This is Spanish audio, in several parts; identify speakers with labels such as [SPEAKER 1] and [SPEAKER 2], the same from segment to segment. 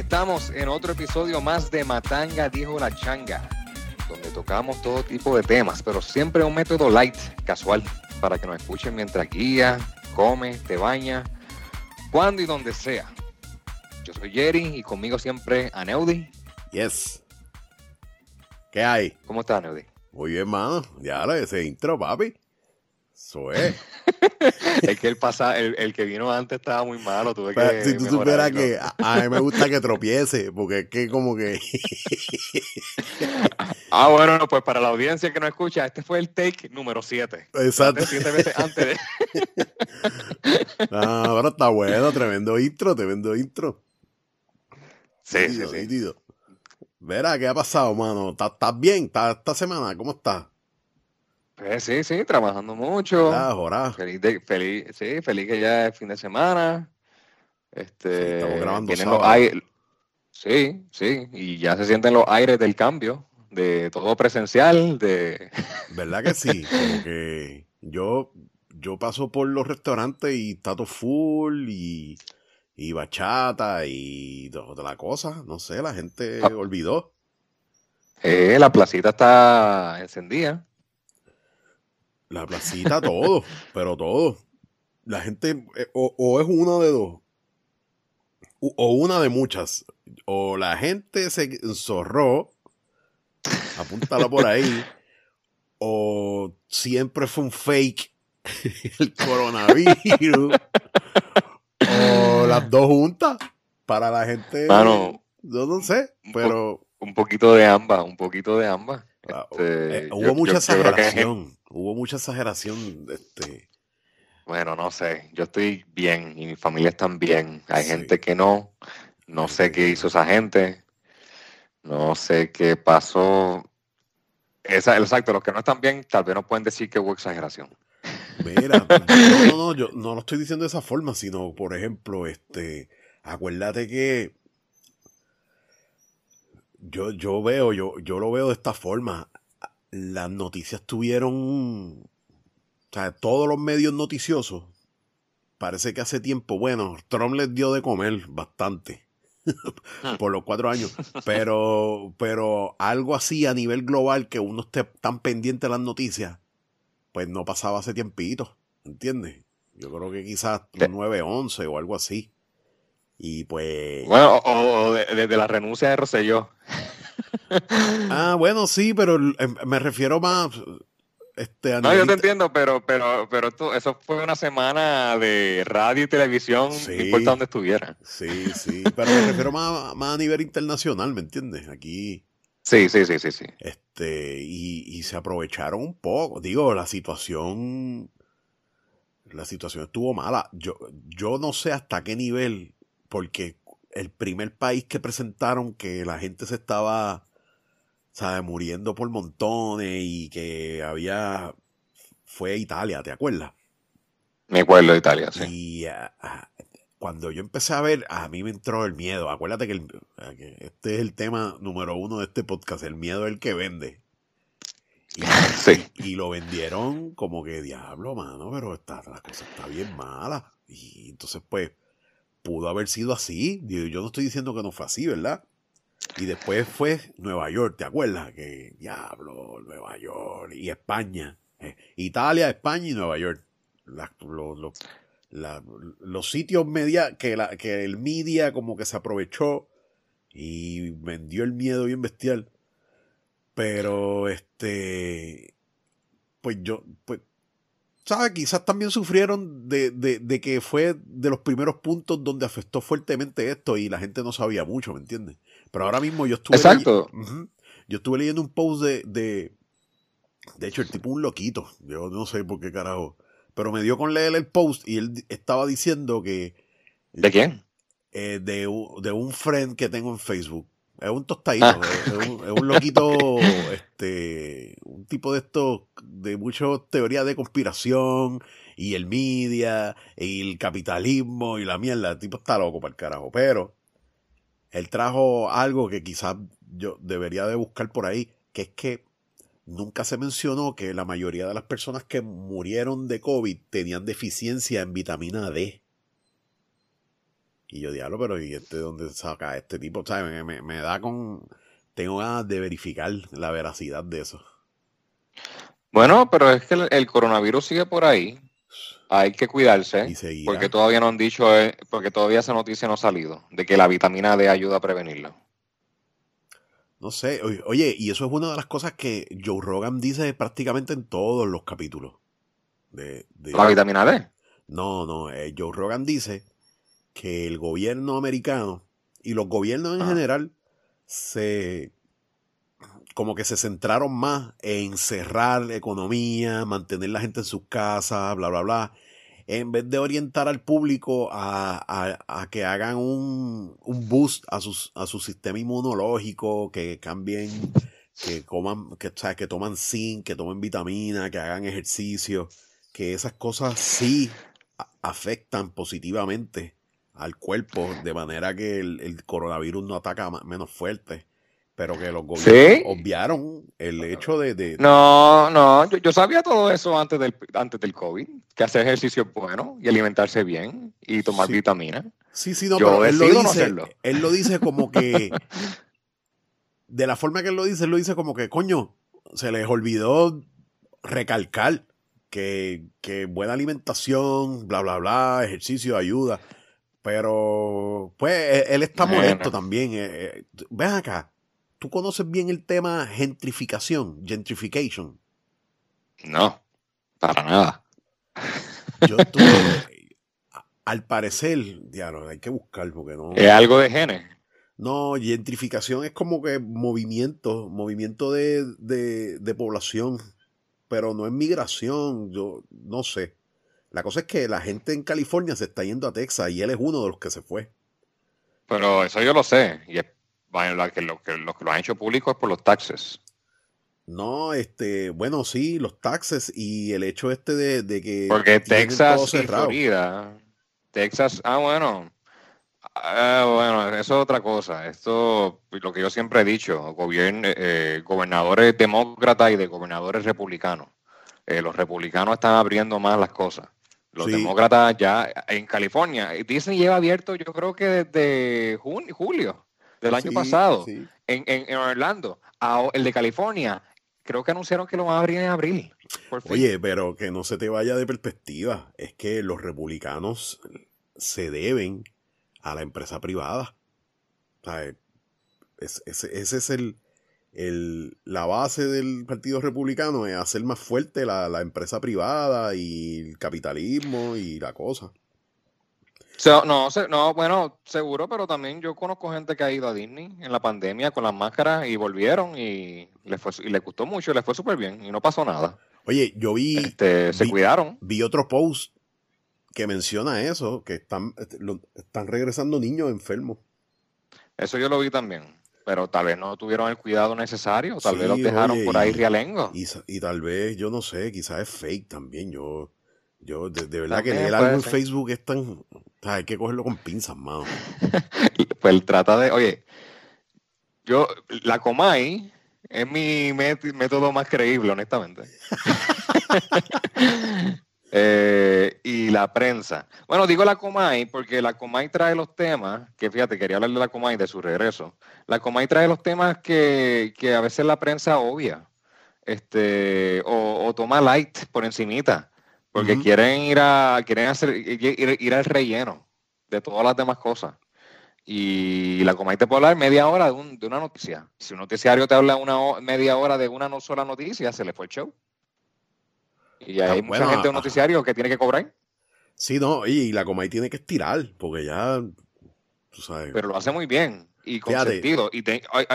[SPEAKER 1] Estamos en otro episodio más de Matanga Dijo la Changa, donde tocamos todo tipo de temas, pero siempre un método light, casual, para que nos escuchen mientras guía, come, te baña, cuando y donde sea. Yo soy Jerry y conmigo siempre Aneudi.
[SPEAKER 2] Yes. ¿Qué hay?
[SPEAKER 1] ¿Cómo estás, Aneudi?
[SPEAKER 2] Muy bien, mano. Ya lo ese intro, papi. Eso es.
[SPEAKER 1] es que el, pasa, el, el, que vino antes estaba muy malo. Tuve
[SPEAKER 2] Pero
[SPEAKER 1] que
[SPEAKER 2] si tú supieras que a, a, mí me gusta que tropiece, porque es que como que...
[SPEAKER 1] ah, bueno, no, pues para la audiencia que no escucha, este fue el take número 7.
[SPEAKER 2] Exacto.
[SPEAKER 1] Siete veces antes de...
[SPEAKER 2] no, pero está bueno, tremendo intro, tremendo intro.
[SPEAKER 1] Sí,
[SPEAKER 2] Nítido,
[SPEAKER 1] sí, sí.
[SPEAKER 2] nítido. Verá, ¿qué ha pasado, mano? ¿Estás estás bien? ¿Estás esta semana? ¿Cómo estás?
[SPEAKER 1] Pues sí, sí, trabajando mucho.
[SPEAKER 2] Ah, jorá.
[SPEAKER 1] Feliz, de, feliz, sí, feliz que ya es fin de semana. Este,
[SPEAKER 2] estamos grabando
[SPEAKER 1] los aires. Sí, sí, y ya se sienten los aires del cambio, de todo presencial, de...
[SPEAKER 2] ¿Verdad que sí? Como que yo, yo paso por los restaurantes y está todo full y, y bachata y toda la cosa. No sé, la gente
[SPEAKER 1] Ah.
[SPEAKER 2] olvidó.
[SPEAKER 1] Eh, la placita está encendida.
[SPEAKER 2] La placita, todo, pero todo. La gente, eh, o, o es uno de dos, o una de muchas. O la gente se enzorró, apúntala por ahí, o siempre fue un fake el coronavirus, o las dos juntas, para la gente,
[SPEAKER 1] Mano,
[SPEAKER 2] yo no sé, pero
[SPEAKER 1] un poquito de ambas, un poquito de ambas. Este,
[SPEAKER 2] eh,
[SPEAKER 1] yo-
[SPEAKER 2] hubo mucha
[SPEAKER 1] yo- que
[SPEAKER 2] exageración, hubo mucha exageración, este...
[SPEAKER 1] Bueno, no sé, yo estoy bien y mi familia están bien. Hay
[SPEAKER 2] Sí.
[SPEAKER 1] gente que no, no sé qué hizo esa gente, no sé qué pasó. Esa, exacto, los que no están bien tal vez no pueden decir que hubo exageración.
[SPEAKER 2] Mira, no, no, no, yo no lo estoy diciendo de esa forma, sino, por ejemplo, este, acuérdate que yo, yo veo, yo, yo lo veo de esta forma. Las noticias tuvieron, o sea, todos los medios noticiosos, parece que hace tiempo, bueno, Trump les dio de comer bastante por los cuatro años, pero, pero algo así a nivel global que uno esté tan pendiente de las noticias, pues no pasaba hace tiempito, ¿entiendes? Yo creo que quizás
[SPEAKER 1] De-
[SPEAKER 2] 9-11 o algo así. Y pues...
[SPEAKER 1] Bueno, o, o- de- la renuncia de Rosselló.
[SPEAKER 2] Ah, bueno, sí, pero eh, me refiero más... Este,
[SPEAKER 1] No, yo te entiendo, pero, pero, pero esto, eso fue una semana de radio y televisión,
[SPEAKER 2] Sí.
[SPEAKER 1] no importa dónde estuviera.
[SPEAKER 2] Sí, sí, pero me refiero más, más a nivel internacional, ¿me entiendes? Aquí,
[SPEAKER 1] Sí, sí, sí, sí, sí.
[SPEAKER 2] este, y, y se aprovecharon un poco. Digo, la situación, la situación estuvo mala. Yo, yo no sé hasta qué nivel, porque el primer país que presentaron que la gente se estaba, ¿sabes? Muriendo por montones y que había, fue Italia, ¿te acuerdas?
[SPEAKER 1] Me acuerdo de Italia, sí.
[SPEAKER 2] Y ah, ah, cuando yo empecé a ver, a mí me entró el miedo. Acuérdate que, el- ah, que este es el tema número uno de este podcast, el miedo es el que vende. Y,
[SPEAKER 1] Sí.
[SPEAKER 2] y lo vendieron como que diablo, mano, pero esta, la cosa está bien mala. Y entonces, pues, pudo haber sido así. Yo no estoy diciendo que no fue así, ¿verdad? Y después fue Nueva York, ¿te acuerdas? Que diablo, Nueva York y España. Eh, Italia, España y Nueva York. Los sitios media que, la, que el media como que se aprovechó y vendió el miedo bien bestial. Pero este, pues yo, pues, ¿sabes? Quizás también sufrieron de, de, de que fue de los primeros puntos donde afectó fuertemente esto y la gente no sabía mucho, ¿me entiendes? Pero ahora mismo yo estuve...
[SPEAKER 1] Exacto.
[SPEAKER 2] Yo estuve leyendo un post de, de... De hecho, el tipo un loquito. Yo no sé por qué carajo. Pero me dio con leer el post y él estaba diciendo que...
[SPEAKER 1] ¿De quién?
[SPEAKER 2] eh, de, de un friend que tengo en Facebook. Es un tostadito,
[SPEAKER 1] Ah.
[SPEAKER 2] es, un, es un loquito, este, un tipo de estos, de muchas teorías de conspiración, y el media, y el capitalismo, y la mierda. El tipo está loco para el carajo. Pero él trajo algo que quizás yo debería de buscar por ahí, que es que nunca se mencionó que la mayoría de las personas que murieron de COVID tenían deficiencia en vitamina D. Y yo, diablo, pero ¿y este dónde saca este tipo? ¿Sabes? Me, me, da con... Tengo ganas de verificar la veracidad de eso.
[SPEAKER 1] Bueno, pero es que el, coronavirus sigue por ahí. Hay que cuidarse. porque todavía no han dicho, eh, porque todavía esa noticia no ha salido, de que la vitamina D ayuda a prevenirlo.
[SPEAKER 2] No sé, oye, y eso es una de las cosas que Joe Rogan dice prácticamente en todos los capítulos. De,
[SPEAKER 1] ¿La vitamina D?
[SPEAKER 2] No, no, eh, Joe Rogan dice que el gobierno americano y los gobiernos en general se como que se centraron más en cerrar la economía, mantener la gente en sus casas, bla, bla, bla, en vez de orientar al público a, que hagan un, boost a, sus, a su sistema inmunológico, que cambien, que coman, que, que toman zinc, que tomen vitamina, que hagan ejercicio, que esas cosas sí afectan positivamente al cuerpo, de manera que el, coronavirus no ataca menos fuerte. Pero que los gobiernos obviaron el hecho de...
[SPEAKER 1] No, no, yo, sabía todo eso antes del, antes del COVID, que hacer ejercicio es bueno y alimentarse bien y tomar vitamina.
[SPEAKER 2] Sí, sí, no, pero él lo, dice, él lo dice como que... de la forma que él lo dice, él lo dice como que, coño, se les olvidó recalcar que, que buena alimentación, bla, bla, bla, ejercicio ayuda. Pero, pues, e, él está molesto también. Eh, eh, ven acá, ¿tú conoces bien el tema gentrificación, gentrification?
[SPEAKER 1] No, para nada.
[SPEAKER 2] Yo tuve, al parecer, no, hay que buscar porque no.
[SPEAKER 1] ¿Es algo de genes?
[SPEAKER 2] No, gentrificación es como que movimiento, movimiento de, de población, pero no es migración, yo no sé. La cosa es que la gente en California se está yendo a Texas y él es uno de los que se fue.
[SPEAKER 1] Pero eso yo lo sé, y es bueno, que lo, que lo que lo han hecho público es por los taxes.
[SPEAKER 2] No, este, bueno, sí, los taxes y el hecho este de, que.
[SPEAKER 1] Porque Texas y Florida. Texas, ah, bueno. Ah, bueno, eso es otra cosa. Esto, lo que yo siempre he dicho, gobierno, eh, gobernadores demócratas y de gobernadores republicanos. Eh, los republicanos están abriendo más las cosas. Los demócratas ya en California, Disney lleva abierto yo creo que desde junio, julio del año pasado En, Orlando. el de California, creo que anunciaron que lo van a abrir en abril.
[SPEAKER 2] Oye, pero que no se te vaya de perspectiva. Es que los republicanos se deben a la empresa privada. ese es el, el, la base del Partido Republicano, es hacer más fuerte la, la empresa privada y el capitalismo y la cosa
[SPEAKER 1] no, no, bueno, seguro, pero también yo conozco gente que ha ido a Disney en la pandemia con las máscaras y volvieron y les, fue, y les gustó mucho, les fue súper bien y no pasó nada.
[SPEAKER 2] Oye, yo vi.
[SPEAKER 1] Este, se cuidaron.
[SPEAKER 2] Vi otro post que menciona eso, que están, este, están regresando niños enfermos.
[SPEAKER 1] Eso yo lo vi también. Pero tal vez no tuvieron el cuidado necesario, tal vez los dejaron por ahí realengo.
[SPEAKER 2] Y, y tal vez, yo no sé, quizás es fake también. Yo, yo de, verdad que leer algo en Facebook es tan. hay que cogerlo con pinzas, mano.
[SPEAKER 1] pues trata de. Oye, yo, la Comay es mi método más creíble, honestamente. Eh, y la prensa. Bueno, digo la Comay porque la Comay trae los temas, que fíjate, quería hablar de la Comay de su regreso. La Comay trae los temas que, que a veces la prensa obvia, este, o, o, toma light por encimita. Porque quieren ir a, quieren hacer, ir, al relleno de todas las demás cosas. Y la Comay te puede hablar media hora de, una noticia. Si un noticiario te habla una media hora de una no sola noticia, se le fue el show. Y hay mucha gente de un noticiario que tiene que cobrar.
[SPEAKER 2] Sí, no, y la Comay tiene que estirar, porque ya, tú sabes.
[SPEAKER 1] Pero lo hace muy bien y con sentido. Y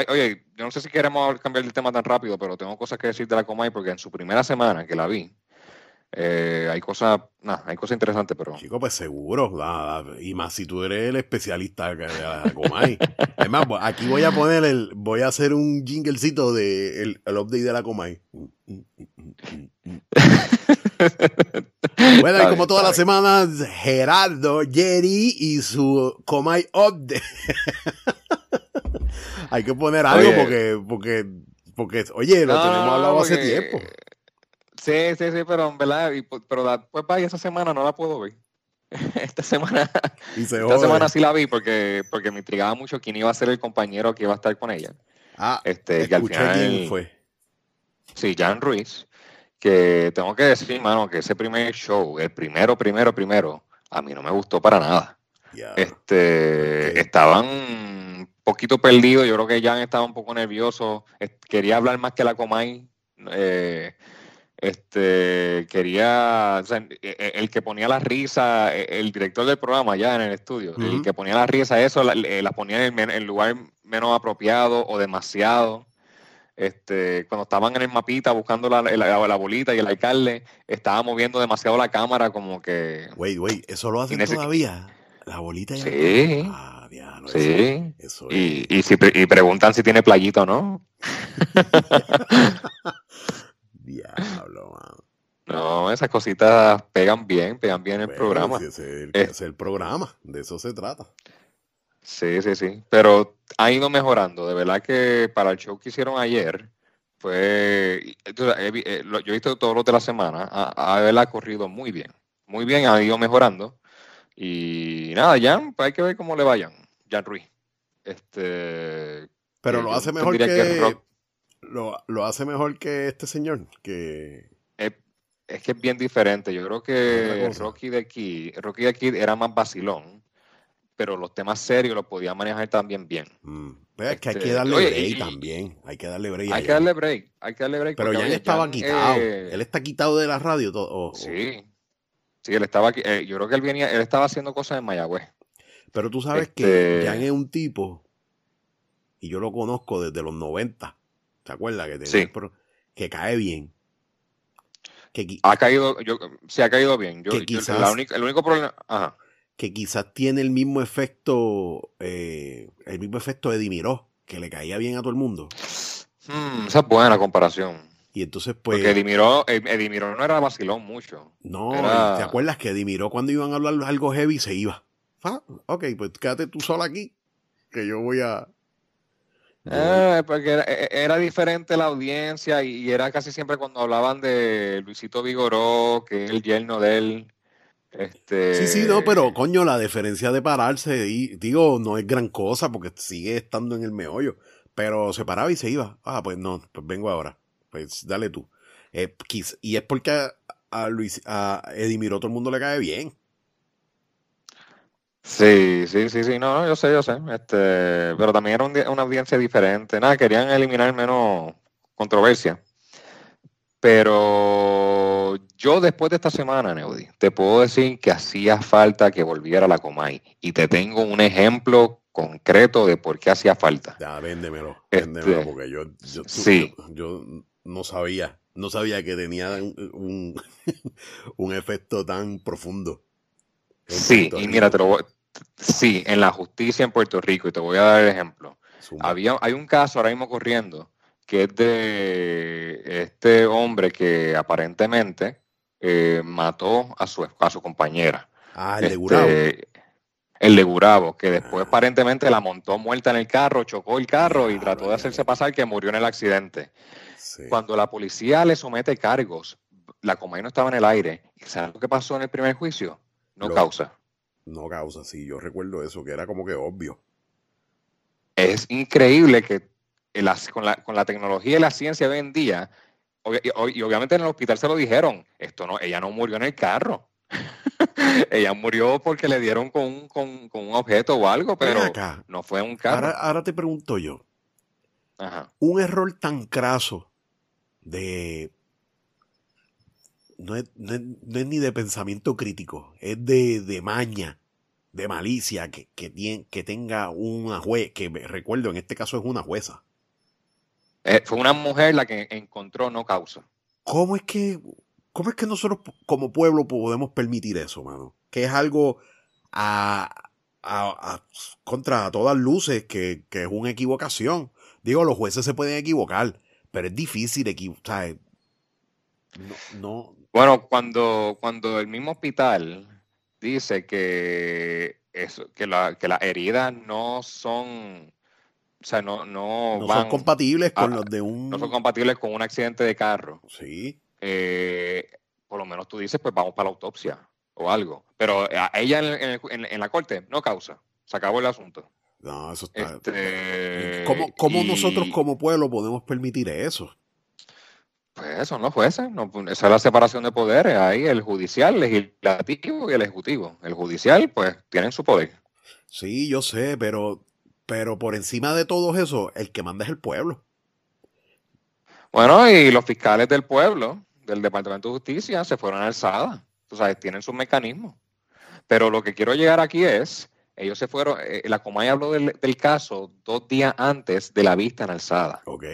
[SPEAKER 1] oye, yo no sé si queremos cambiar el tema tan rápido, pero tengo cosas que decir de la Comay porque en su primera semana que la vi, eh, hay cosas, hay cosas interesantes, pero.
[SPEAKER 2] Chico, pues seguro. y más si tú eres el especialista de la Comay. es más, pues, aquí voy a poner el. Voy a hacer un jinglecito de el, update de la Comay. bueno, y como todas las semanas, Gerardo, Jerry y su Comay Update. hay que poner algo porque, porque, porque, oye, lo tenemos hablado hace tiempo.
[SPEAKER 1] Sí, sí, sí, pero en verdad, pero después para esa semana no la puedo ver. esta semana,
[SPEAKER 2] Y se
[SPEAKER 1] esta
[SPEAKER 2] jode.
[SPEAKER 1] semana sí la vi porque, porque me intrigaba mucho quién iba a ser el compañero que iba a estar con ella.
[SPEAKER 2] Ah,
[SPEAKER 1] Este, que al final,
[SPEAKER 2] quién fue.
[SPEAKER 1] sí, Jan Ruiz, que tengo que decir, mano, que ese primer show, el primero, primero, primero, a mí no me gustó para nada. Este, estaban un poquito perdidos, yo creo que Jan estaba un poco nervioso, quería hablar más que la Comay, eh, este, quería, o sea, el que ponía la risa, el director del programa ya en el estudio, el que ponía la risa, eso la, eh, la ponía en el, el lugar menos apropiado o demasiado. Este, cuando estaban en el mapita buscando la, la- la bolita y el alcalde estaba moviendo demasiado la cámara como que
[SPEAKER 2] Wait, wait, ¿eso lo hacen todavía? La bolita.
[SPEAKER 1] Sí.
[SPEAKER 2] Ah, diablo, eso-
[SPEAKER 1] sí
[SPEAKER 2] Eso, es.
[SPEAKER 1] y, y, si, y preguntan si tiene playita o no
[SPEAKER 2] Diablo, mano.
[SPEAKER 1] no esas cositas pegan bien pegan bien el
[SPEAKER 2] Bueno,
[SPEAKER 1] programa
[SPEAKER 2] si es el,
[SPEAKER 1] Eh.
[SPEAKER 2] es el programa, de eso se trata.
[SPEAKER 1] sí sí sí pero ha ido mejorando de verdad que para el show que hicieron ayer sabes, he vi- eh, yo he visto todos los de la semana a, ha corrido muy bien muy bien ha ido mejorando y nada Jan pues hay que ver cómo le vayan Jan Ruiz este
[SPEAKER 2] Pero
[SPEAKER 1] Eh,
[SPEAKER 2] lo hace mejor que. Lo, lo hace mejor que este señor. Que.
[SPEAKER 1] es, es que es bien diferente. Yo creo que. Rocky de aquí, Rocky de aquí era más vacilón, pero los temas serios los podía manejar también bien.
[SPEAKER 2] mm, pues es que hay
[SPEAKER 1] Este,
[SPEAKER 2] que darle
[SPEAKER 1] oye,
[SPEAKER 2] break
[SPEAKER 1] y-
[SPEAKER 2] también. Hay que darle break.
[SPEAKER 1] Hay que darle break, hay que darle break.
[SPEAKER 2] Pero ya él estaba quitado.
[SPEAKER 1] eh,
[SPEAKER 2] Él está quitado de la radio. Todo,
[SPEAKER 1] sí, sí, él estaba aquí. eh, yo creo que él venía, él estaba haciendo cosas en Mayagüez.
[SPEAKER 2] Pero tú sabes que
[SPEAKER 1] Este-
[SPEAKER 2] Jan es un tipo, y yo lo conozco desde los 90, ¿te acuerdas? Que,
[SPEAKER 1] Sí.
[SPEAKER 2] pro- que cae bien. Que,
[SPEAKER 1] Ha caído, yo, sí, ha caído bien. Yo,
[SPEAKER 2] Que
[SPEAKER 1] yo-
[SPEAKER 2] quizás-
[SPEAKER 1] la única- el único problema, ajá,
[SPEAKER 2] que quizás tiene el mismo efecto, eh, el mismo efecto de Dimiró, que le caía bien a todo el mundo.
[SPEAKER 1] Hmm, esa es buena comparación.
[SPEAKER 2] Y entonces, pues,
[SPEAKER 1] Porque Edimiró, eh, Edimiró no era vacilón mucho.
[SPEAKER 2] no,
[SPEAKER 1] era-
[SPEAKER 2] ¿te acuerdas que Dimiró cuando iban a hablar algo heavy se iba? Ah, ok, pues quédate tú sola aquí, que yo voy a...
[SPEAKER 1] Eh, porque era, e- era diferente la audiencia y, era casi siempre cuando hablaban de Luisito Vigoró, que es el yerno de él. Este,
[SPEAKER 2] Sí, sí, no, pero coño, la diferencia de pararse, y, digo, no es gran cosa porque sigue estando en el meollo, pero se paraba y se iba. Ah, pues no, pues vengo ahora. Pues dale tú. Eh, y es porque a, a Luis, a Edimiro todo el mundo le cae bien.
[SPEAKER 1] Sí, sí, sí, sí, no, no, yo sé, yo sé. Este, pero también era un una audiencia diferente. Nada, querían eliminar menos controversia. Pero yo después de esta semana, Neudi, te puedo decir que hacía falta que volviera la Comay. Y te tengo un ejemplo concreto de por qué hacía falta.
[SPEAKER 2] Ya, véndemelo,
[SPEAKER 1] Este,
[SPEAKER 2] véndemelo, porque yo,
[SPEAKER 1] sí.
[SPEAKER 2] yo, yo no sabía, no sabía que tenía un, un, un efecto tan profundo.
[SPEAKER 1] Sí, y mira, te lo voy, sí, en la justicia en Puerto Rico, y te voy a dar el ejemplo. Había, hay un caso ahora mismo corriendo que es de este hombre que aparentemente eh, mató a su, a su compañera.
[SPEAKER 2] Ah, el de
[SPEAKER 1] Este,
[SPEAKER 2] Gurabo.
[SPEAKER 1] el de Gurabo, que después
[SPEAKER 2] Ah.
[SPEAKER 1] aparentemente la montó muerta en el carro, chocó el carro y trató de hacerse pasar que murió en el accidente.
[SPEAKER 2] Sí.
[SPEAKER 1] Cuando la policía le somete cargos, la Comay no estaba en el aire. ¿Y sabes lo que pasó en el primer juicio? No
[SPEAKER 2] Lo-
[SPEAKER 1] causa.
[SPEAKER 2] No causa, sí, yo recuerdo eso, que era como que obvio.
[SPEAKER 1] Es increíble que el con, la, con la tecnología y la ciencia hoy en día, y, ob- y obviamente en el hospital se lo dijeron, esto no, ella no murió en el carro. ella murió porque le dieron con un, con, con un objeto o algo, pero
[SPEAKER 2] acá,
[SPEAKER 1] no fue un carro.
[SPEAKER 2] ahora, ahora te pregunto yo,
[SPEAKER 1] Ajá.
[SPEAKER 2] un error tan craso de... No es, no es- no es ni de pensamiento crítico, es de, de maña, de malicia, que, que, tien- que tenga una juez, que recuerdo, en este caso es una jueza.
[SPEAKER 1] Eh, fue una mujer la que encontró no causa.
[SPEAKER 2] ¿Cómo es que, cómo es que nosotros como pueblo podemos permitir eso, mano? Que es algo a, a- a- contra todas luces, que, que es una equivocación. Digo, los jueces se pueden equivocar, pero es difícil equivocar. No, no,
[SPEAKER 1] Bueno, cuando, cuando el mismo hospital dice que, eso, que, la, que las heridas no son, o sea, no, no,
[SPEAKER 2] no
[SPEAKER 1] van,
[SPEAKER 2] son compatibles con
[SPEAKER 1] a-
[SPEAKER 2] los de un...
[SPEAKER 1] no son compatibles con un accidente de carro,
[SPEAKER 2] sí,
[SPEAKER 1] eh, por lo menos tú dices, pues vamos para la autopsia. o algo. Pero a ella en, la corte no causa. Se acabó el asunto.
[SPEAKER 2] No, eso está. Este, ¿Cómo, nosotros como pueblo podemos permitir eso?
[SPEAKER 1] Pues son los jueces, no, esa es la separación de poderes, ahí el judicial, el legislativo y el ejecutivo. El judicial, pues, tienen su poder.
[SPEAKER 2] Sí, yo sé, pero, pero por encima de todo eso, el que manda es el pueblo.
[SPEAKER 1] Bueno, y los fiscales del pueblo, del Departamento de Justicia, se fueron alzadas. Tú sabes, tienen sus mecanismos. Pero lo que quiero llegar aquí es, ellos se fueron, eh, la Comay habló del, del, caso dos días antes de la vista en alzada.
[SPEAKER 2] Ok.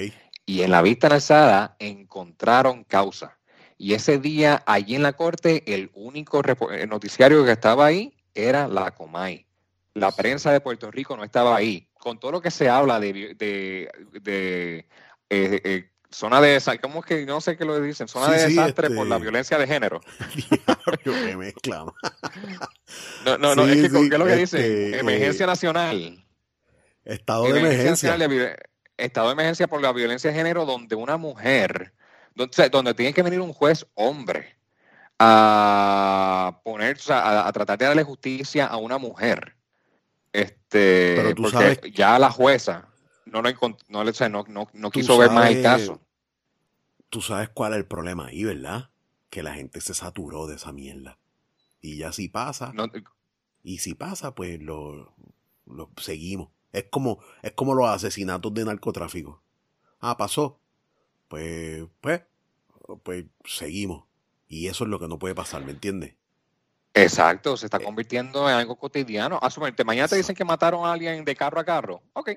[SPEAKER 1] Y en la vista alzada encontraron causa. Y ese día, allí en la corte, el único noticiario que estaba ahí era la Comay. La prensa de Puerto Rico no estaba ahí. Con todo lo que se habla de, de, eh, eh, zona de ¿cómo es que no sé qué lo dicen? Zona de desastre por la este violencia de género. no, no, no, es que ¿qué es lo que dicen? Este, emergencia nacional.
[SPEAKER 2] Estado de emergencia
[SPEAKER 1] estado de emergencia por la violencia de género donde una mujer, donde, donde tiene que venir un juez hombre a poner, a, tratar de darle justicia a una mujer. Este, Pero tú sabes, ya la jueza no, no, no, no, no quiso ver más el caso.
[SPEAKER 2] Tú sabes cuál es el problema ahí, ¿verdad? Que la gente se saturó de esa mierda. Y ya si pasa, y si pasa, pues lo, lo seguimos. Es como, es como los asesinatos de narcotráfico. Ah, pasó. Pues, pues, pues seguimos. Y eso es lo que no puede pasar, ¿me entiendes?
[SPEAKER 1] Exacto, se está eh. convirtiendo en algo cotidiano. Asumerte, mañana te dicen que mataron a alguien de carro a carro. Ok.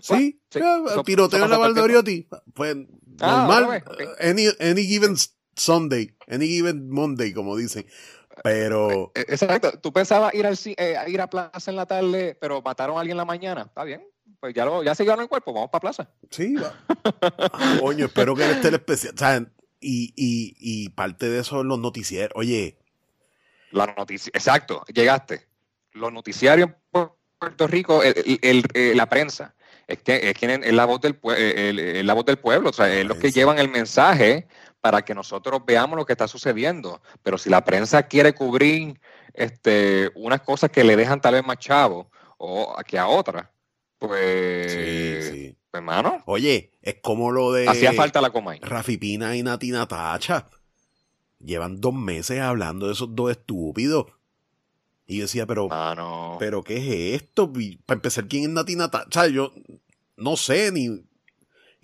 [SPEAKER 2] sí, tiroteo en la Valdoriotti. Pues ah, normal. Any, any given Sunday, any given Monday, como dicen. Pero.
[SPEAKER 1] Eh, eh, exacto. Tú pensabas ir, al, eh, ir a plaza en la tarde, pero mataron a alguien en la mañana. Está bien. Pues ya, lo, ya se el cuerpo, vamos para plaza.
[SPEAKER 2] Sí, va. Ah, coño, espero que esté el especial. Y, y, y parte de eso los noticiarios. Oye.
[SPEAKER 1] La noticia. Exacto, llegaste. Los noticiarios en Puerto Rico, el, la prensa, es que es, quien es la voz del, el, la voz del pueblo. O sea, es los que llevan el mensaje para que nosotros veamos lo que está sucediendo. Pero si la prensa quiere cubrir este, unas cosas que le dejan tal vez más chavo o que a otras, pues, sí, sí. pues, hermano.
[SPEAKER 2] Oye, es como lo de.
[SPEAKER 1] Hacía falta la Comay.
[SPEAKER 2] Rafi Pina y Natina Tacha. Llevan dos meses hablando de esos dos estúpidos. Y yo decía, pero. ¿Pero qué es esto? Para empezar, ¿quién es Natina Tacha? Yo no sé, ni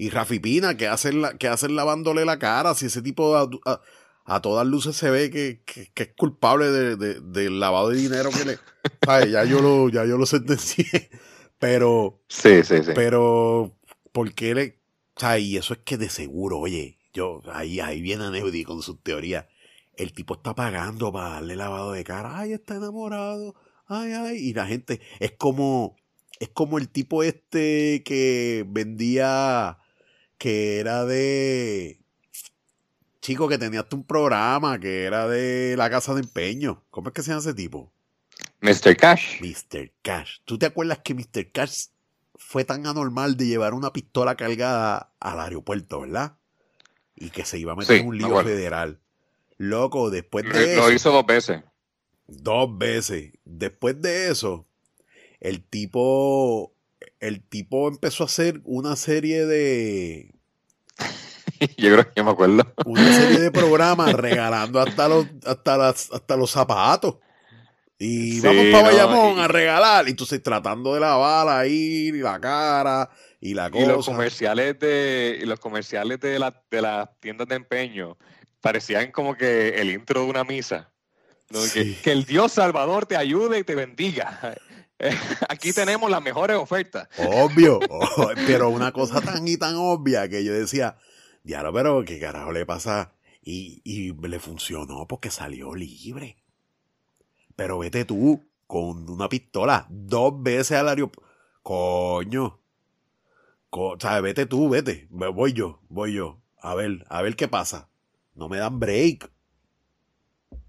[SPEAKER 2] y Rafi Pina, que hacen, la, que hacen lavándole la cara, si ese tipo a, todas luces se ve que, es culpable de, del lavado de dinero que le... Ya yo lo, ya yo lo sentencié, pero...
[SPEAKER 1] Sí, sí, sí.
[SPEAKER 2] Pero, ¿por qué le...? y eso es que de seguro, oye, yo, ahí, ahí viene Neudi con su teoría. El tipo está pagando para darle lavado de cara. Ay, está enamorado. Ay, ay. Y la gente, es como, es como el tipo este que vendía que era de. Chico, que tenía hasta un programa que era de la casa de empeño. ¿Cómo es que se llama ese tipo?
[SPEAKER 1] Mr. Cash.
[SPEAKER 2] Mr. Cash. ¿Tú te acuerdas que Mr. Cash fue tan anormal de llevar una pistola cargada al aeropuerto, verdad? Y que se iba a meter en un lío federal. Loco, después de
[SPEAKER 1] eso. Lo hizo dos veces.
[SPEAKER 2] Dos veces. Después de eso, el tipo el tipo empezó a hacer una serie de.
[SPEAKER 1] Yo creo que me acuerdo.
[SPEAKER 2] Una serie de programas regalando hasta los, hasta las, hasta los zapatos. Y vamos para Bayamón a regalar. Y entonces tratando de lavar ahí la cara y la cosa.
[SPEAKER 1] Y los comerciales de, los comerciales de, la, de las tiendas de empeño parecían como que el intro de una misa. Que, que, el Dios Salvador te ayude y te bendiga. Aquí tenemos las mejores ofertas.
[SPEAKER 2] Obvio, pero una cosa tan y tan obvia que yo decía, diablo, pero ¿qué carajo le pasa? Y, y le funcionó porque salió libre. Pero vete tú con una pistola dos veces al aeropuerto. Coño. o sea, vete tú, vete. Voy yo, voy yo. A ver, a ver qué pasa. No me dan break.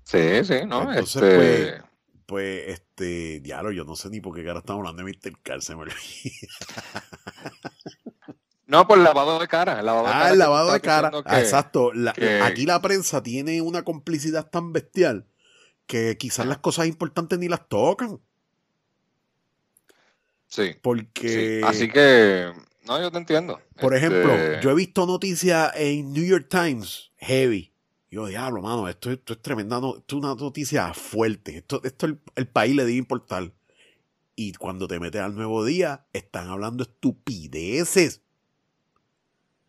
[SPEAKER 1] Sí, sí, no. Entonces, este...
[SPEAKER 2] pues, pues, este, diablo, yo no sé ni por qué cara estamos hablando de Mr. Car, se me olvida.
[SPEAKER 1] No, por el lavado de cara. El lavado de
[SPEAKER 2] ah, el lavado de cara. exacto. aquí la prensa tiene una complicidad tan bestial porque quizás las cosas importantes ni las tocan.
[SPEAKER 1] Sí.
[SPEAKER 2] Porque.
[SPEAKER 1] sí. Así que, no, yo te entiendo.
[SPEAKER 2] Por
[SPEAKER 1] Este,
[SPEAKER 2] ejemplo, yo he visto noticias en New York Times heavy. Yo, diablo, mano, esto, esto es tremenda, no- esto es una noticia fuerte. Esto, esto el, el país le debe importar. Y cuando te metes al nuevo día, están hablando estupideces.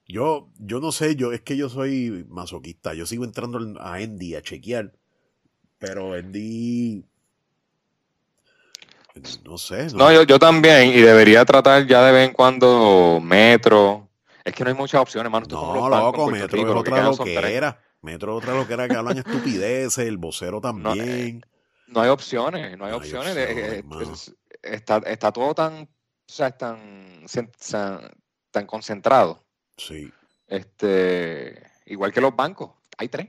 [SPEAKER 2] Yo, yo no sé, yo, es que yo soy masoquista. Yo sigo entrando en- a Andy a chequear. Pero Andy. No sé.
[SPEAKER 1] No, yo, yo también, y debería tratar ya de vez en cuando metro. Es que no hay muchas opciones, hermano.
[SPEAKER 2] No, loco, Metro es otra loquera. Metro otra loquera que hablan estupideces, el vocero también.
[SPEAKER 1] No hay opciones, no hay
[SPEAKER 2] No hay
[SPEAKER 1] opciones. eh, eh,
[SPEAKER 2] hermano.
[SPEAKER 1] es- está, está todo tan, o sea, tan, tan concentrado.
[SPEAKER 2] Sí.
[SPEAKER 1] Este, igual que los bancos, hay tres.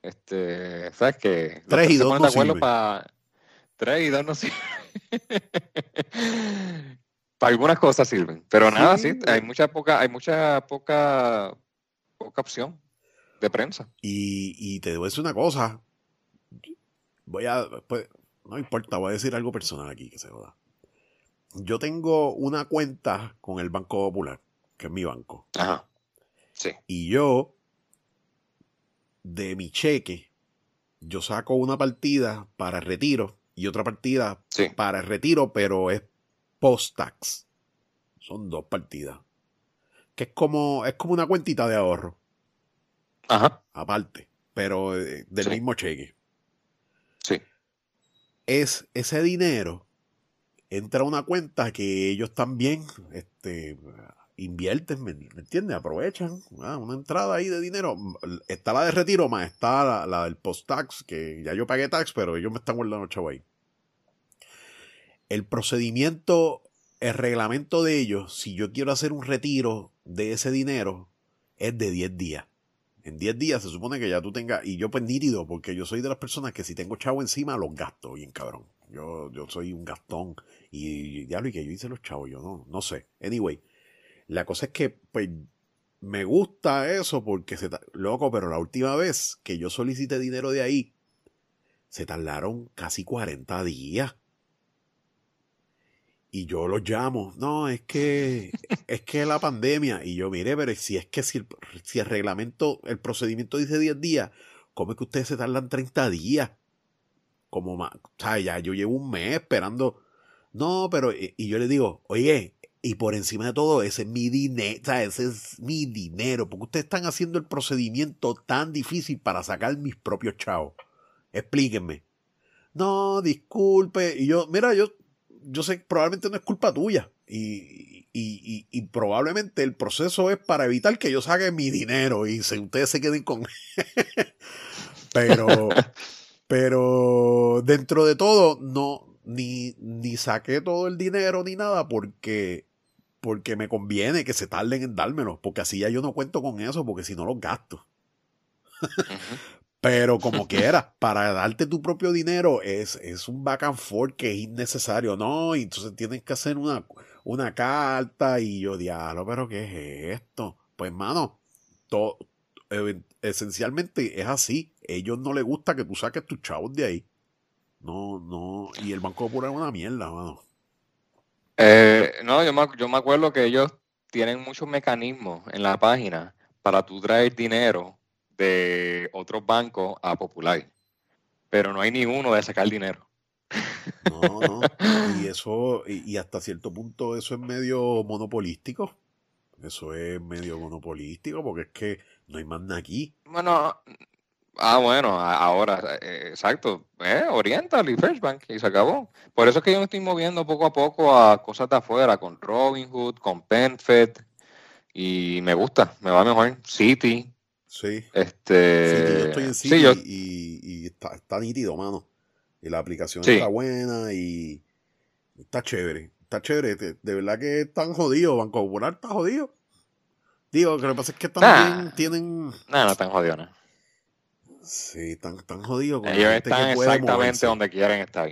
[SPEAKER 1] Este, ¿sabes qué? Los
[SPEAKER 2] Tres y dos no sirven.
[SPEAKER 1] tres y dos no sirven. para algunas cosas sirven, pero nada, sí,
[SPEAKER 2] Sí.
[SPEAKER 1] hay mucha poca, hay mucha poca, poca opción de prensa.
[SPEAKER 2] Y, y te voy a decir una cosa. Voy a. pues, no importa, voy a decir algo personal aquí que se joda. Yo tengo una cuenta con el Banco Popular, que es mi banco.
[SPEAKER 1] Ajá. Sí.
[SPEAKER 2] Y yo, de mi cheque, yo saco una partida para retiro y otra partida
[SPEAKER 1] Sí.
[SPEAKER 2] para retiro, pero es post-tax. Son dos partidas. Que es como, es como una cuentita de ahorro,
[SPEAKER 1] Ajá.
[SPEAKER 2] aparte, pero eh, del
[SPEAKER 1] Sí.
[SPEAKER 2] mismo cheque.
[SPEAKER 1] Sí.
[SPEAKER 2] Es ese dinero entra a una cuenta que ellos también este, invierten, ¿me, entiendes? Aprovechan ah, una entrada ahí de dinero. Está la de retiro, más está la, la del post-tax, que ya yo pagué tax, pero ellos me están guardando chavo ahí. El procedimiento, el reglamento de ellos, si yo quiero hacer un retiro de ese dinero, es de 10 días. En 10 días se supone que ya tú tengas, y yo pues nítido, porque yo soy de las personas que si tengo chavo encima los gasto bien cabrón. Yo, yo soy un gastón y diablo, y que yo hice los chavos, yo no, no sé. Anyway, la cosa es que pues me gusta eso porque se loco, pero la última vez que yo solicité dinero de ahí, se tardaron casi 40 días. Y yo los llamo, no, es que es que la pandemia. Y yo, mire, pero si es que si el, si el reglamento, el procedimiento dice 10 días, ¿cómo es que ustedes se tardan 30 días? Como más, o sea, ya yo llevo un mes esperando. No, pero, y, y yo le digo, oye, y por encima de todo, ese es mi dinero, o ese es mi dinero, porque ustedes están haciendo el procedimiento tan difícil para sacar mis propios chavos. Explíquenme. No, disculpe. Y yo, mira, yo, yo sé que probablemente no es culpa tuya. Y, y, y, y probablemente el proceso es para evitar que yo saque mi dinero y se, ustedes se queden con. pero, pero dentro de todo, no, ni, ni saqué todo el dinero ni nada porque, porque me conviene que se tarden en dármelo. Porque así ya yo no cuento con eso, porque si no los gasto. Pero como quiera, para darte tu propio dinero es, es un back and forth que es innecesario, ¿no? Y entonces tienes que hacer una, una carta y yo, diablo, pero ¿qué es esto? Pues, mano, to- eh, esencialmente es así. Ellos no les gusta que tú saques tus chavos de ahí. No, no. Y el Banco Popular es una mierda, mano.
[SPEAKER 1] Eh, no, yo me, yo me acuerdo que ellos tienen muchos mecanismos en la página para tú traer dinero de otros bancos a Popular, pero no hay ni uno de sacar dinero.
[SPEAKER 2] No, no. Y eso, y, y hasta cierto punto eso es medio monopolístico. Eso es medio monopolístico porque es que no hay más nada aquí.
[SPEAKER 1] Bueno, ah, bueno, ahora, eh, exacto, eh, Oriental y First Bank y se acabó. Por eso es que yo me estoy moviendo poco a poco a cosas de afuera, con Robinhood, con PenFed, y me gusta, me va mejor. City,
[SPEAKER 2] Sí.
[SPEAKER 1] este,
[SPEAKER 2] Sí, yo estoy en
[SPEAKER 1] sí, yo-
[SPEAKER 2] y, y está, está nítido, mano. Y la aplicación
[SPEAKER 1] Sí.
[SPEAKER 2] está buena y está chévere. Está chévere. De, verdad que están jodidos. Banco Popular está jodido. Digo, lo que pasa es que también
[SPEAKER 1] Nah.
[SPEAKER 2] tienen.
[SPEAKER 1] nada, no están jodidos.
[SPEAKER 2] Sí, están, están jodidos. con
[SPEAKER 1] Ellos
[SPEAKER 2] gente
[SPEAKER 1] están exactamente
[SPEAKER 2] moverse.
[SPEAKER 1] donde quieren estar.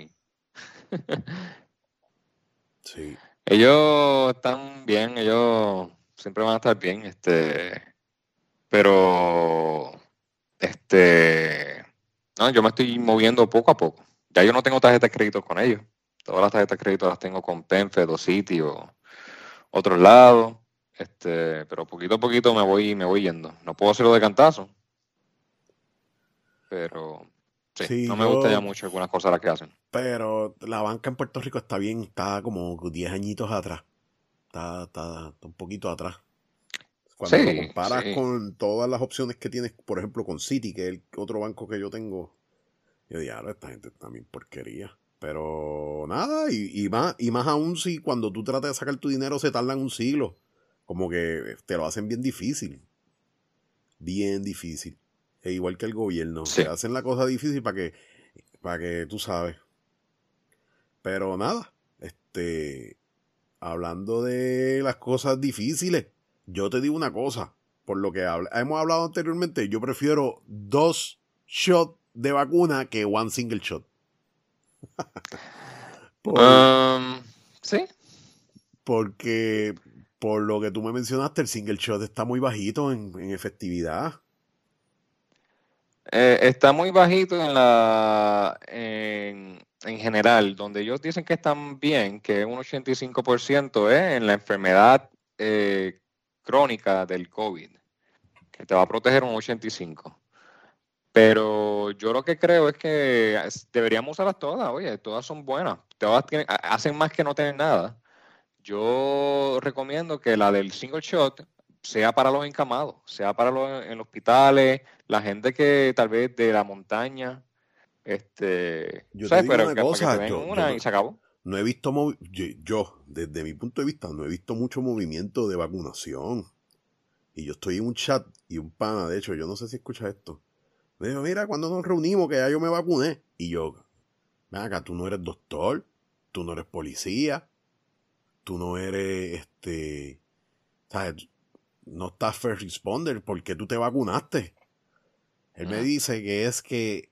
[SPEAKER 2] Sí.
[SPEAKER 1] Ellos están bien, ellos siempre van a estar bien, este, pero, este, No, yo me estoy moviendo poco a poco. Ya yo no tengo tarjetas de crédito con ellos. Todas las tarjetas de crédito las tengo con Penfed o City o otros lados. Este, pero poquito a poquito me voy, me voy yendo. No puedo hacerlo de cantazo. Pero sí, no me gusta ya mucho algunas cosas las que hacen.
[SPEAKER 2] Pero la banca en Puerto Rico está bien, está como 10 añitos atrás. Está, está, un poquito atrás. Cuando lo comparas con todas las opciones que tienes, por ejemplo, con City, que es el otro banco que yo tengo, yo digo, esta gente también porquería. Pero nada, y, más, y más aún si cuando tú tratas de sacar tu dinero se tardan un siglo. Como que te lo hacen bien difícil. Bien difícil. E igual que el gobierno. Se hacen la cosa difícil para que, para que tú sabes. Pero nada, este, hablando de las cosas difíciles, yo te digo una cosa. Por lo que hemos hablado anteriormente, yo prefiero dos shots de vacuna que one single shot.
[SPEAKER 1] Um, sí.
[SPEAKER 2] Porque por lo que tú me mencionaste, el single shot está muy bajito en, efectividad.
[SPEAKER 1] Eh, está muy bajito en la en, general, donde ellos dicen que están bien, que un 85% es en la enfermedad eh, crónica del COVID, que te va a proteger un 85%. Pero yo lo que creo es que deberíamos usarlas todas, oye, todas son buenas, todas hacen más que no tener nada. Yo recomiendo que la del single shot sea para los encamados, sea para los en hospitales, la gente que tal vez de la montaña, este,
[SPEAKER 2] yo te digo una cosa, una y se acabó. No he visto, yo, desde mi punto de vista, no he visto mucho movimiento de vacunación. Y yo estoy en un chat y un pana, de hecho, yo no sé si escucha esto me dijo, mira, cuando nos reunimos, que ya yo me vacuné. Y yo, acá, tú no eres doctor, tú no eres policía, tú no eres, este, ¿sabes? No estás first responder porque tú te vacunaste. Él me dice que es que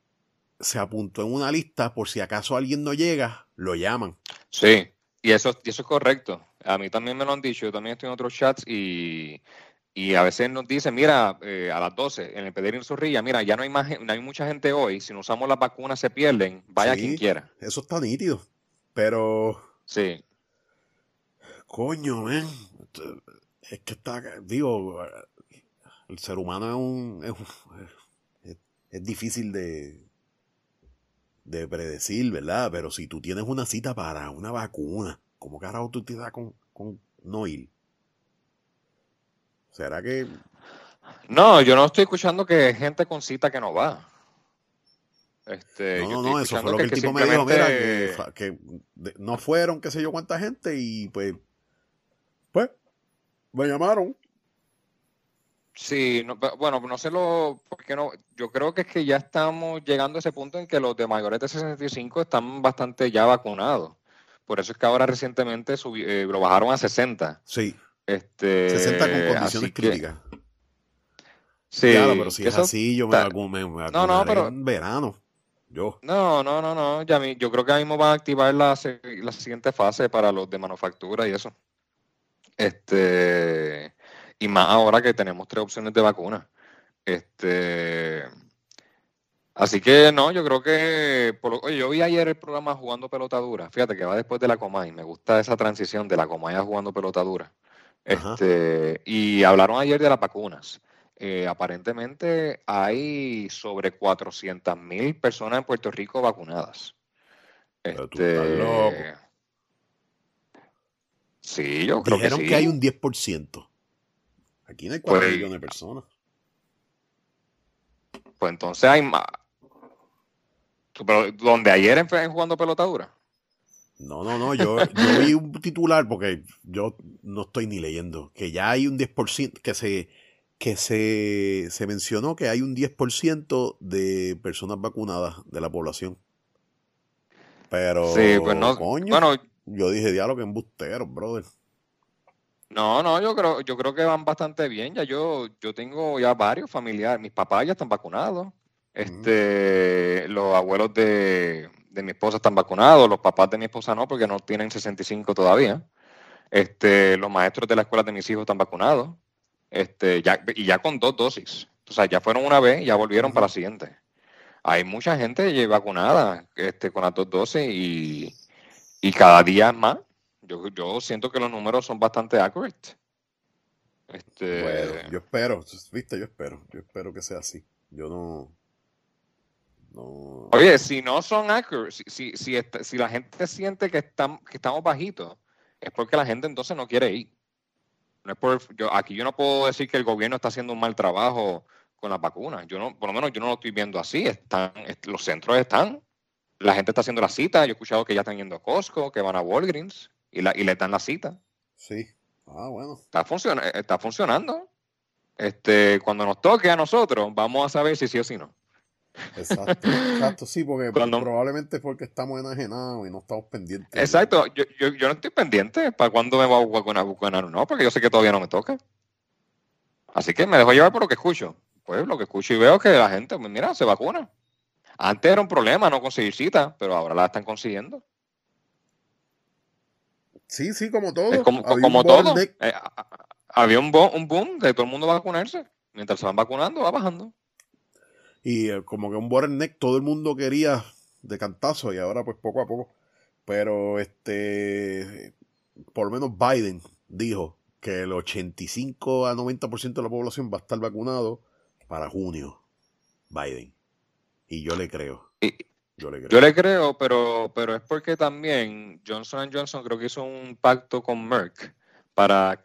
[SPEAKER 2] se apuntó en una lista por si acaso alguien no llega, lo llaman.
[SPEAKER 1] Sí, y eso, y eso es correcto. A mí también me lo han dicho, yo también estoy en otros chats y y a veces nos dicen, mira, eh, a las 12 en el Pedro Zorrilla, mira, ya no hay, más, no hay mucha gente hoy, si no usamos las vacunas se pierden, vaya quien quiera.
[SPEAKER 2] Eso está nítido, pero...
[SPEAKER 1] Sí.
[SPEAKER 2] Coño, man. Es que está, digo, el ser humano es un... Es, es difícil de, de predecir, ¿verdad? Pero si tú tienes una cita para una vacuna, ¿cómo carajo tú te das con, con no ir? ¿Será que.?
[SPEAKER 1] No, yo no estoy escuchando que gente con cita que no va. Este,
[SPEAKER 2] no, no, no, eso fue lo que, el tipo me dijo, mira, que, no fueron qué sé yo cuánta gente y pues, pues, me llamaron.
[SPEAKER 1] Sí, bueno, no sé lo, porque no, yo creo que es que ya estamos llegando a ese punto en que los de mayores de 65 están bastante ya vacunados. Por eso es que ahora recientemente eh, lo bajaron a 60.
[SPEAKER 2] Sí.
[SPEAKER 1] Este,
[SPEAKER 2] 60 con condiciones críticas. Sí, claro, pero si es así, yo me, voy me, me no, no, pero, en verano. Yo.
[SPEAKER 1] No, no, no, no. Ya yo creo que ahí mismo van a activar la, la siguiente fase para los de manufactura y eso. Este, y más ahora que tenemos tres opciones de vacuna. Este, así que no, yo creo que, oye, yo vi ayer el programa Jugando Pelotadura. Fíjate que va después de la Comay. Me gusta esa transición de la Comay a Jugando Pelotadura. Este, y hablaron ayer de las vacunas. Eh, aparentemente hay sobre 400 mil personas en Puerto Rico vacunadas. Este, Sí, yo creo
[SPEAKER 2] Dijeron que, hay un 10%. Aquí no hay 4 pues, millones de personas.
[SPEAKER 1] Pues entonces hay más. Pero donde ayer en, jugando pelotadura.
[SPEAKER 2] No, no, no, yo, vi un titular porque yo no estoy ni leyendo, que ya hay un 10%, que se, que se, se mencionó que hay un 10% de personas vacunadas de la población. Pero, sí, pues no, bueno, yo dije, diálogo embusteros, brother.
[SPEAKER 1] No, no, yo creo, yo creo que van bastante bien. Ya yo, yo tengo ya varios familiares, mis papás ya están vacunados. Este, los abuelos de, de mi esposa están vacunados, los papás de mi esposa no, porque no tienen 65 todavía. Este, los maestros de la escuela de mis hijos están vacunados. Este, ya, y ya con dos dosis. O sea, ya fueron una vez y ya volvieron para la siguiente. hay mucha gente vacunada este, con las dos dosis y, y cada día más. Yo, yo siento que los números son bastante accurate.
[SPEAKER 2] Este... Bueno, yo espero, viste, yo espero, yo espero que sea así. Yo no,
[SPEAKER 1] Oye, si no son accurate, si, si, si, la gente siente que, están, que estamos bajitos, es porque la gente entonces no quiere ir. No es por, yo, aquí yo no puedo decir que el gobierno está haciendo un mal trabajo con las vacunas. Yo no, por lo menos yo no lo estoy viendo así. Están, los centros están, la gente está haciendo la cita. Yo he escuchado que ya están yendo a Costco, que van a Walgreens y, la, y le dan la cita.
[SPEAKER 2] Sí. Ah, bueno.
[SPEAKER 1] Está, está funcionando. Este, cuando nos toque a nosotros, vamos a saber si sí o si no.
[SPEAKER 2] Exacto, exacto, sí, porque probablemente es porque estamos enajenados y no estamos pendientes.
[SPEAKER 1] Exacto, yo, yo, yo no estoy pendiente para cuándo me voy a vacunar o no, porque yo sé que todavía no me toca. Así que me dejo llevar por lo que escucho. Pues lo que escucho y veo que la gente, pues, mira, se vacuna. Antes era un problema no conseguir cita, pero ahora la están consiguiendo.
[SPEAKER 2] Sí, sí, como todo.
[SPEAKER 1] como, todo. Eh, había un, un boom de todo el mundo vacunarse. Mientras se van vacunando, va bajando.
[SPEAKER 2] Y eh, como que un bottleneck todo el mundo quería de cantazo y ahora pues poco a poco. Pero este, por lo menos Biden dijo que el 85 a 90% de la población va a estar vacunado para junio. Biden. Y yo le creo.
[SPEAKER 1] Yo le creo. Yo le creo, pero, pero es porque también Johnson Johnson creo que hizo un pacto con Merck para,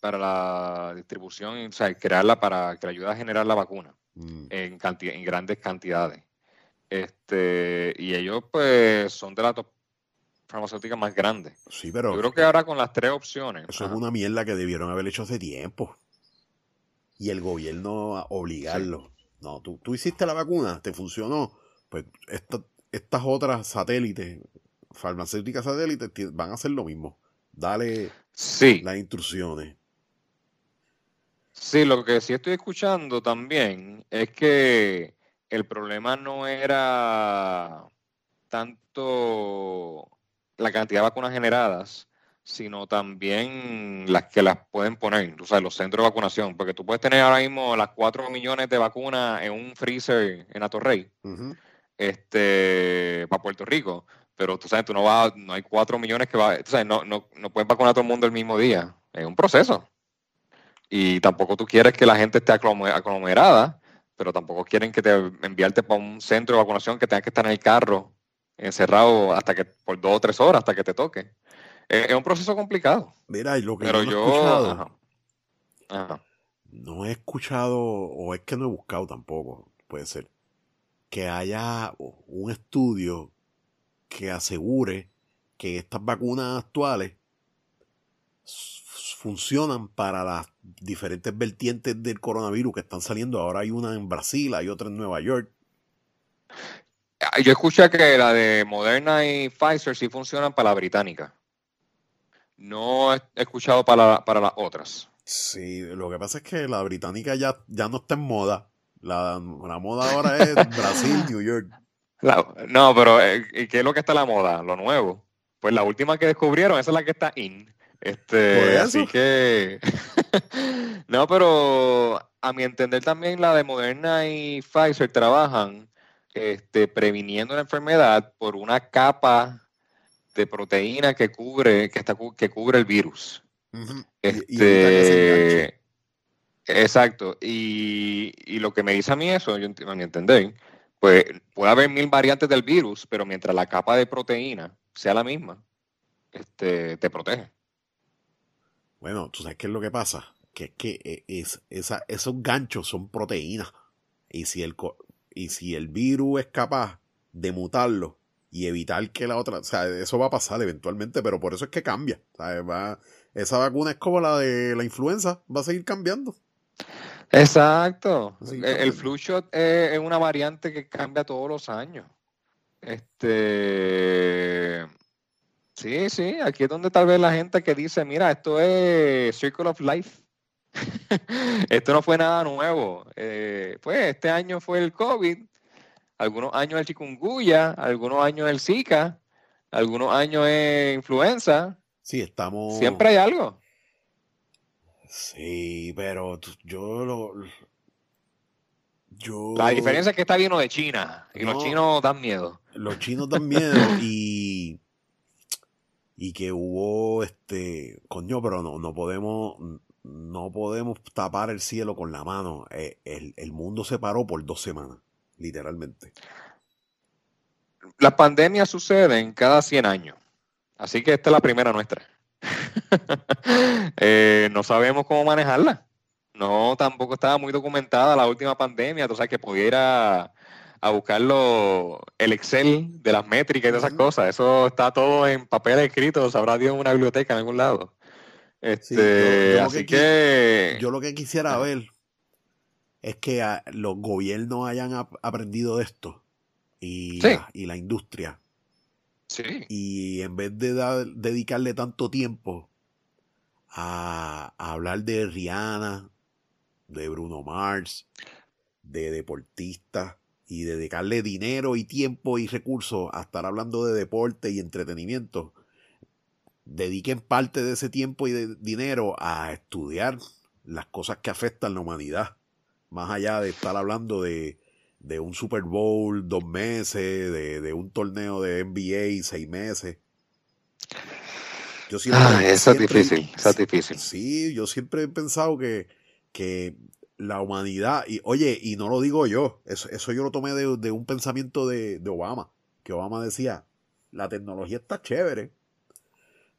[SPEAKER 1] para la distribución, o sea, crearla para que le ayude a generar la vacuna. Mm. en, en grandes cantidades. Este, y ellos pues son de las farmacéuticas más grandes.
[SPEAKER 2] Sí, pero
[SPEAKER 1] yo creo que ahora con las tres opciones.
[SPEAKER 2] Eso es una mierda que debieron haber hecho hace tiempo. Y el gobierno obligarlo. No, tú, tú hiciste la vacuna, te funcionó. Pues estas otras satélites, farmacéuticas satélites, van a hacer lo mismo. Dale
[SPEAKER 1] sí.
[SPEAKER 2] las instrucciones.
[SPEAKER 1] Sí, lo que sí estoy escuchando también es que el problema no era tanto la cantidad de vacunas generadas, sino también las que las pueden poner, o sea, los centros de vacunación, porque tú puedes tener ahora mismo las 4 millones de vacunas en un freezer en Atorrey, este, para Puerto Rico, pero tú sabes, tú no vas, no hay 4 millones que va, tú sabes, no, no, no puedes vacunar a todo el mundo el mismo día, es un proceso. Y tampoco tú quieres que la gente esté aglomerada, pero tampoco quieren que te enviarte para un centro de vacunación que tengas que estar en el carro encerrado hasta que por dos o tres horas hasta que te toque. Es, un proceso complicado.
[SPEAKER 2] Mira, y lo que pero yo, he escuchado, no he escuchado o es que no he buscado tampoco, puede ser, que haya un estudio que asegure que estas vacunas actuales funcionan para las diferentes vertientes del coronavirus que están saliendo. Ahora hay una en Brasil, hay otra en Nueva York.
[SPEAKER 1] Ah, yo escuché que la de Moderna y Pfizer sí funcionan para la británica. No he escuchado para, para las otras.
[SPEAKER 2] Sí, lo que pasa es que la británica ya, ya no está en moda. La, moda ahora es Brasil, New York.
[SPEAKER 1] no, pero eh, ¿qué es lo que está la moda? Lo nuevo. Pues la última que descubrieron, esa es la que está in. Este, así que. no, pero a mi entender también la de Moderna y Pfizer trabajan este, previniendo la enfermedad por una capa de proteína que cubre, que está, que cubre el virus. este, exacto. Y, y, lo que me dice a mí eso, yo, a mi entender, pues puede haber mil variantes del virus, pero mientras la capa de proteína sea la misma, este, te protege.
[SPEAKER 2] Bueno, ¿tú sabes qué es lo que pasa? Que es que eh, es, esa, esos ganchos son proteínas. Y si, el, y si el virus es capaz de mutarlo y evitar que la otra, o sea, eso va a pasar eventualmente, pero por eso es que cambia. Va, esa vacuna es como la de la influenza, va a seguir cambiando.
[SPEAKER 1] Exacto. El, flu shot es una variante que cambia todos los años. Este Sí, sí, aquí es donde tal vez la gente que dice, mira, esto es Circle of Life. esto no fue nada nuevo. Eh, pues este año fue el COVID, algunos años el chikungunya, algunos años el Zika, algunos años es influenza.
[SPEAKER 2] Sí, estamos...
[SPEAKER 1] Siempre hay algo.
[SPEAKER 2] Sí, pero yo lo...
[SPEAKER 1] La diferencia es que está vino de China y los chinos dan miedo.
[SPEAKER 2] Los chinos dan miedo y y que hubo este coño, pero no, no podemos no podemos tapar el cielo con la mano. Eh, el, el, mundo se paró por dos semanas, literalmente.
[SPEAKER 1] Las pandemias suceden cada 100 años, así que esta es la primera nuestra. Eh, no sabemos cómo manejarla. No, tampoco estaba muy documentada la última pandemia, tú sabes que pudiera a buscarlo el Excel de las métricas y de esas cosas. Eso está todo en papel escrito, se habrá Dios en una biblioteca en algún lado. Este, así que,
[SPEAKER 2] Yo lo que quisiera ver es que los gobiernos hayan aprendido de esto y, la, y la industria. Y en vez de dedicarle tanto tiempo a, a hablar de Rihanna, de Bruno Mars, de deportistas, y dedicarle dinero y tiempo y recursos a estar hablando de deporte y entretenimiento, dediquen parte de ese tiempo y de dinero a estudiar las cosas que afectan a la humanidad, más allá de estar hablando de, de un Super Bowl dos meses, de, de, un torneo de NBA seis meses.
[SPEAKER 1] Yo siempre, ah, eso es difícil, eso es difícil.
[SPEAKER 2] Sí, yo siempre he pensado que, que la humanidad, y oye, y no lo digo yo, eso, eso yo lo tomé de, un pensamiento de, de, Obama, que Obama decía, la tecnología está chévere,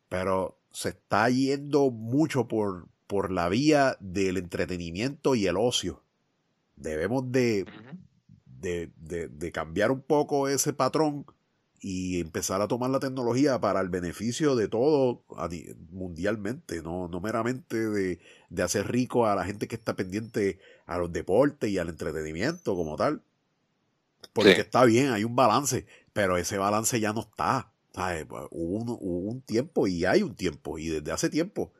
[SPEAKER 2] pero se está yendo mucho por, por la vía del entretenimiento y el ocio. Debemos de, de, de cambiar un poco ese patrón y empezar a tomar la tecnología para el beneficio de todo mundialmente, no, no meramente de, de, hacer rico a la gente que está pendiente a los deportes y al entretenimiento como tal. Porque está bien, hay un balance, pero ese balance ya no está. Pues, hubo, un, hubo un tiempo y hay un tiempo, y desde hace tiempo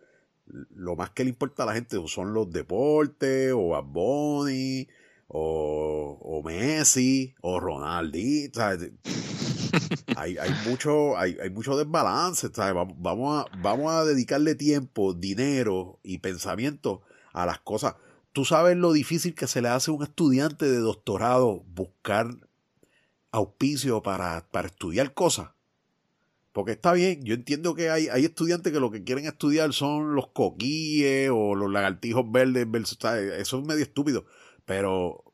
[SPEAKER 2] lo más que le importa a la gente son los deportes, o a Bonnie, o, o Messi, o Ronaldo. hay, hay, mucho, hay, hay mucho desbalance. Vamos, a, vamos a dedicarle tiempo, dinero y pensamiento a las cosas. Tú sabes lo difícil que se le hace a un estudiante de doctorado buscar auspicio para, para estudiar cosas. Porque está bien, yo entiendo que hay, hay estudiantes que lo que quieren estudiar son los coquíes o los lagartijos verdes, eso es medio estúpido. Pero,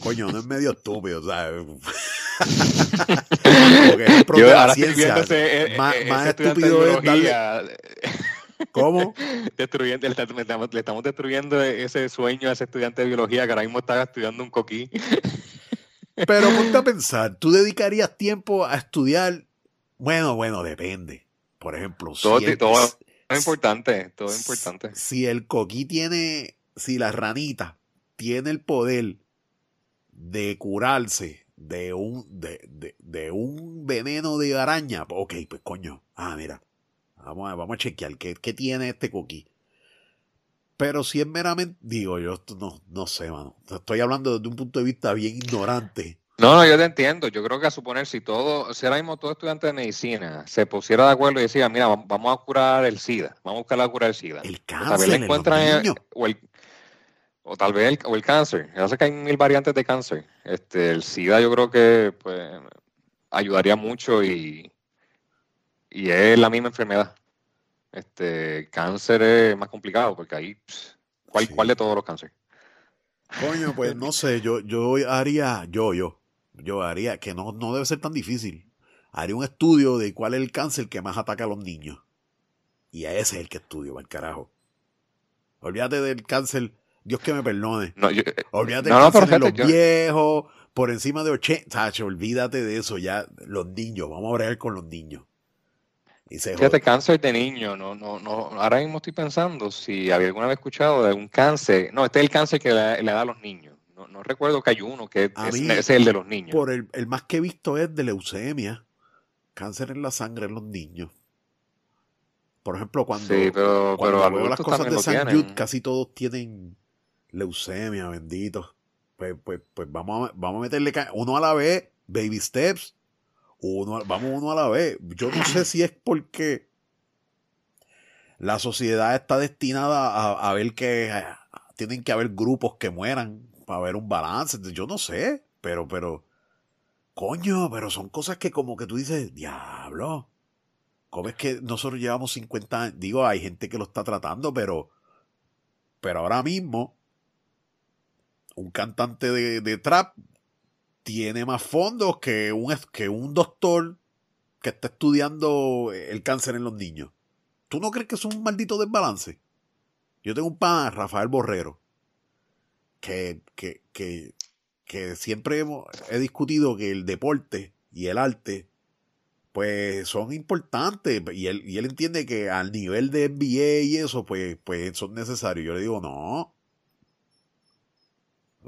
[SPEAKER 2] coño, no es medio estúpido, ¿sabes? Porque Yo ahora ciencia, ese, e, más, e, más estúpido es darle... ¿Cómo?
[SPEAKER 1] Destruyendo, le, estamos, le, estamos, destruyendo ese sueño a ese estudiante de biología que ahora mismo está estudiando un coquí.
[SPEAKER 2] Pero ponte a pensar, ¿tú dedicarías tiempo a estudiar? Bueno, bueno, depende. Por ejemplo,
[SPEAKER 1] todo, si todo es importante, todo es importante.
[SPEAKER 2] Si el coquí tiene, si la ranita tiene el poder de curarse de un, de, de, un veneno de araña, ok, pues coño, ah, mira, vamos a, vamos a chequear qué, qué tiene este coquí. Pero si es meramente, digo yo, no, no sé, mano. Estoy hablando desde un punto de vista bien ignorante.
[SPEAKER 1] No, no, yo te entiendo. Yo creo que a suponer si todo, si ahora mismo todo estudiante de medicina se pusiera de acuerdo y decía, mira, vamos a curar el SIDA, vamos a buscar la cura del SIDA.
[SPEAKER 2] El cáncer, el,
[SPEAKER 1] o el, o tal vez el, o el cáncer. Ya sé que hay mil variantes de cáncer. Este, el SIDA yo creo que pues, ayudaría mucho y, y es la misma enfermedad. Este, cáncer es más complicado porque ahí, ¿cuál, ¿cuál de todos los cánceres?
[SPEAKER 2] Coño, pues no sé, yo, yo haría, yo, yo, yo haría, que no, no debe ser tan difícil. Haría un estudio de cuál es el cáncer que más ataca a los niños. Y a ese es el que estudio, va el carajo. Olvídate del cáncer Dios que me perdone. No, yo, eh, olvídate no, de los viejos, por encima de 80. olvídate de eso ya. Los niños, vamos a hablar con los niños.
[SPEAKER 1] Y Fíjate, cáncer de niño, no, no, no, ahora mismo estoy pensando si había alguna vez escuchado de un cáncer, no, este es el cáncer que le, da a los niños, no, no, recuerdo que hay uno que es, el de los niños.
[SPEAKER 2] Por el, el, más que he visto es de leucemia, cáncer en la sangre en los niños. Por ejemplo, cuando, sí, pero, cuando veo las cosas de San Jude, casi todos tienen leucemia, bendito. Pues, pues, pues vamos, a, vamos a meterle uno a la vez, baby steps. Uno, vamos uno a la vez. Yo no sé si es porque la sociedad está destinada a, ver que tienen que haber grupos que mueran para ver un balance. Yo no sé, pero, pero, coño, pero son cosas que como que tú dices, diablo. ¿Cómo es que nosotros llevamos 50 años? Digo, hay gente que lo está tratando, pero, pero ahora mismo, un cantante de, de trap tiene más fondos que un, que un doctor que está estudiando el cáncer en los niños. ¿Tú no crees que es un maldito desbalance? Yo tengo un pan, Rafael Borrero, que, que, que, que siempre he discutido que el deporte y el arte pues son importantes y él, y él entiende que al nivel de NBA y eso pues, pues son necesarios. Yo le digo, no,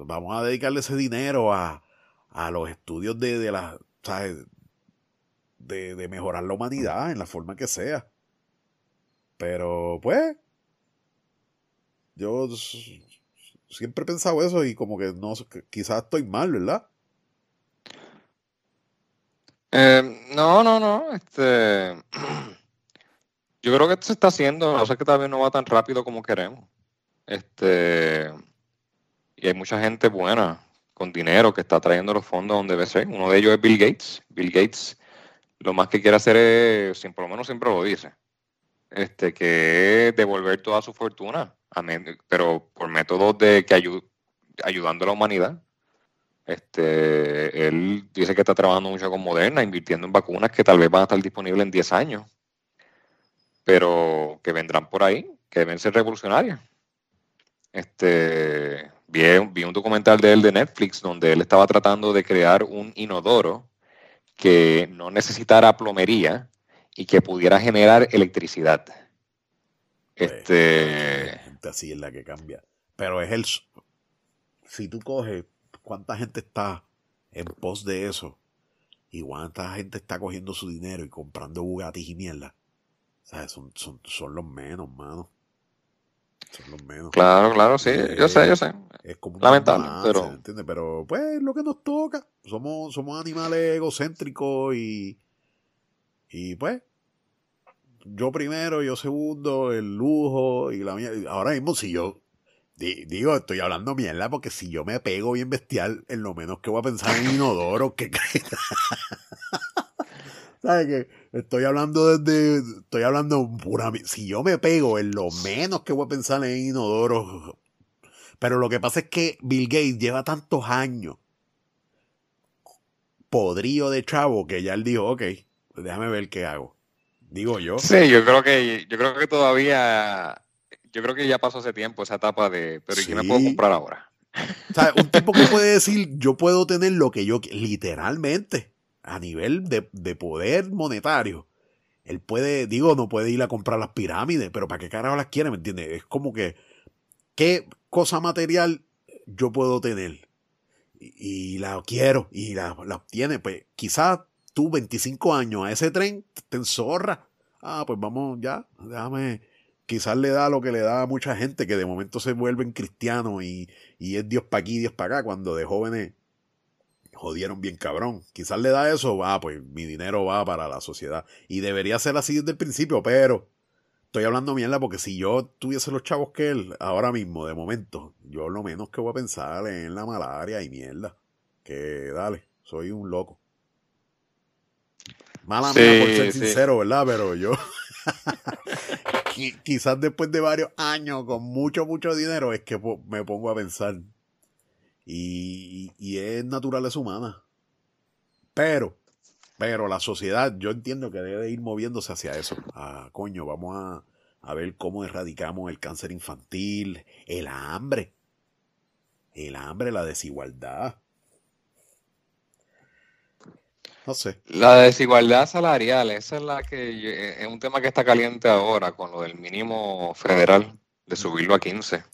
[SPEAKER 2] vamos a dedicarle ese dinero a, a los estudios de, de la, De, de mejorar la humanidad en la forma que sea. Pero pues yo siempre he pensado eso y como que no, quizás estoy mal, ¿verdad?
[SPEAKER 1] Eh, no, no, no. Este, yo creo que esto se está haciendo, no sé que tal no va tan rápido como queremos. Este, y hay mucha gente buena con dinero que está trayendo los fondos donde debe ser. Uno de ellos es Bill Gates. Bill Gates lo más que quiere hacer es, por lo menos siempre lo dice, este, que es devolver toda su fortuna pero por métodos de que ayudando a la humanidad. Este, él dice que está trabajando mucho con Moderna, invirtiendo en vacunas que tal vez van a estar disponibles en 10 años, pero que vendrán por ahí, que deben ser revolucionarias. Este, vi, vi un documental de él de Netflix donde él estaba tratando de crear un inodoro que no necesitara plomería y que pudiera generar electricidad.
[SPEAKER 2] Pues, este así es la que cambia. Pero es el. Si tú coges cuánta gente está en pos de eso y cuánta gente está cogiendo su dinero y comprando Bugattis y mierda. Son, son, son los menos, mano. Son los menos.
[SPEAKER 1] Claro, claro, sí. yo sé, yo sé. Es como lamentable, pero.
[SPEAKER 2] Pero pues lo que nos toca. Somos, somos animales egocéntricos y. Y pues, yo primero, yo segundo, el lujo y la mía. Ahora mismo, si yo digo, estoy hablando mierda porque si yo me pego bien bestial, en lo menos que voy a pensar en inodoro, que ¿Sabes qué? Estoy hablando desde. Estoy hablando pura. Si yo me pego, en lo menos que voy a pensar en inodoro. Pero lo que pasa es que Bill Gates lleva tantos años podrido de chavo que ya él dijo, ok, déjame ver qué hago digo yo.
[SPEAKER 1] Sí, yo creo que, yo creo que todavía, yo creo que ya pasó ese tiempo, esa etapa de, pero ¿y qué me puedo comprar ahora?
[SPEAKER 2] O sea, un tipo que puede decir, yo puedo tener lo que yo, literalmente, a nivel de, de poder monetario. Él puede, digo, no puede ir a comprar las pirámides, pero ¿para qué carajo las quiere? ¿Me entiendes? Es como que, ¿qué cosa material yo puedo tener? Y, la quiero y la, la obtiene. Pues quizás tú 25 años a ese tren, te enzorra. Ah, pues vamos ya, déjame. Quizás le da lo que le da a mucha gente que de momento se vuelven cristianos y, y es Dios para aquí, Dios para acá, cuando de jóvenes jodieron bien cabrón. Quizás le da eso, ah, pues mi dinero va para la sociedad. Y debería ser así desde el principio, pero estoy hablando mierda porque si yo tuviese los chavos que él, ahora mismo, de momento, yo lo menos que voy a pensar en la malaria y mierda. Que dale, soy un loco. Mala mía por ser sincero, ¿verdad? Pero yo. quizás después de varios años con mucho, mucho dinero es que me pongo a pensar. Y, y es naturaleza humana. Pero, pero la sociedad, yo entiendo que debe ir moviéndose hacia eso. Ah, coño, vamos a, a ver cómo erradicamos el cáncer infantil, el hambre. El hambre, la desigualdad. No sé.
[SPEAKER 1] La desigualdad salarial, esa es la que es un tema que está caliente ahora con lo del mínimo federal, de subirlo a 15.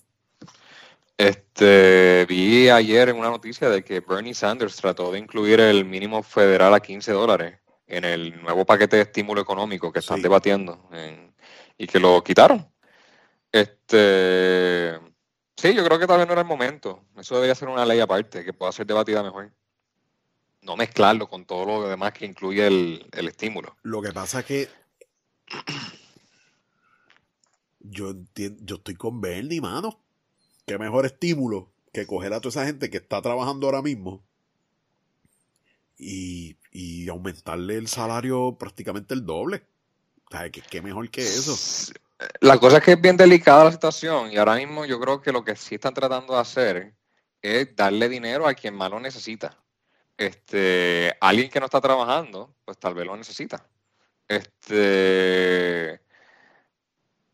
[SPEAKER 1] Este, vi ayer en una noticia de que Bernie Sanders trató de incluir el mínimo federal a 15 dólares en el nuevo paquete de estímulo económico que están debatiendo y que lo quitaron. Este, sí, yo creo que tal vez no era el momento. Eso debería ser una ley aparte que pueda ser debatida mejor no mezclarlo con todo lo demás que incluye el, estímulo.
[SPEAKER 2] Lo que pasa es que yo entiendo, yo estoy con Bernie, mano. Qué mejor estímulo que coger a toda esa gente que está trabajando ahora mismo y, y aumentarle el salario prácticamente el doble. O que qué mejor que eso.
[SPEAKER 1] La cosa es que es bien delicada la situación y ahora mismo yo creo que lo que sí están tratando de hacer es darle dinero a quien más lo necesita. Este, alguien que no está trabajando, pues tal vez lo necesita. Este,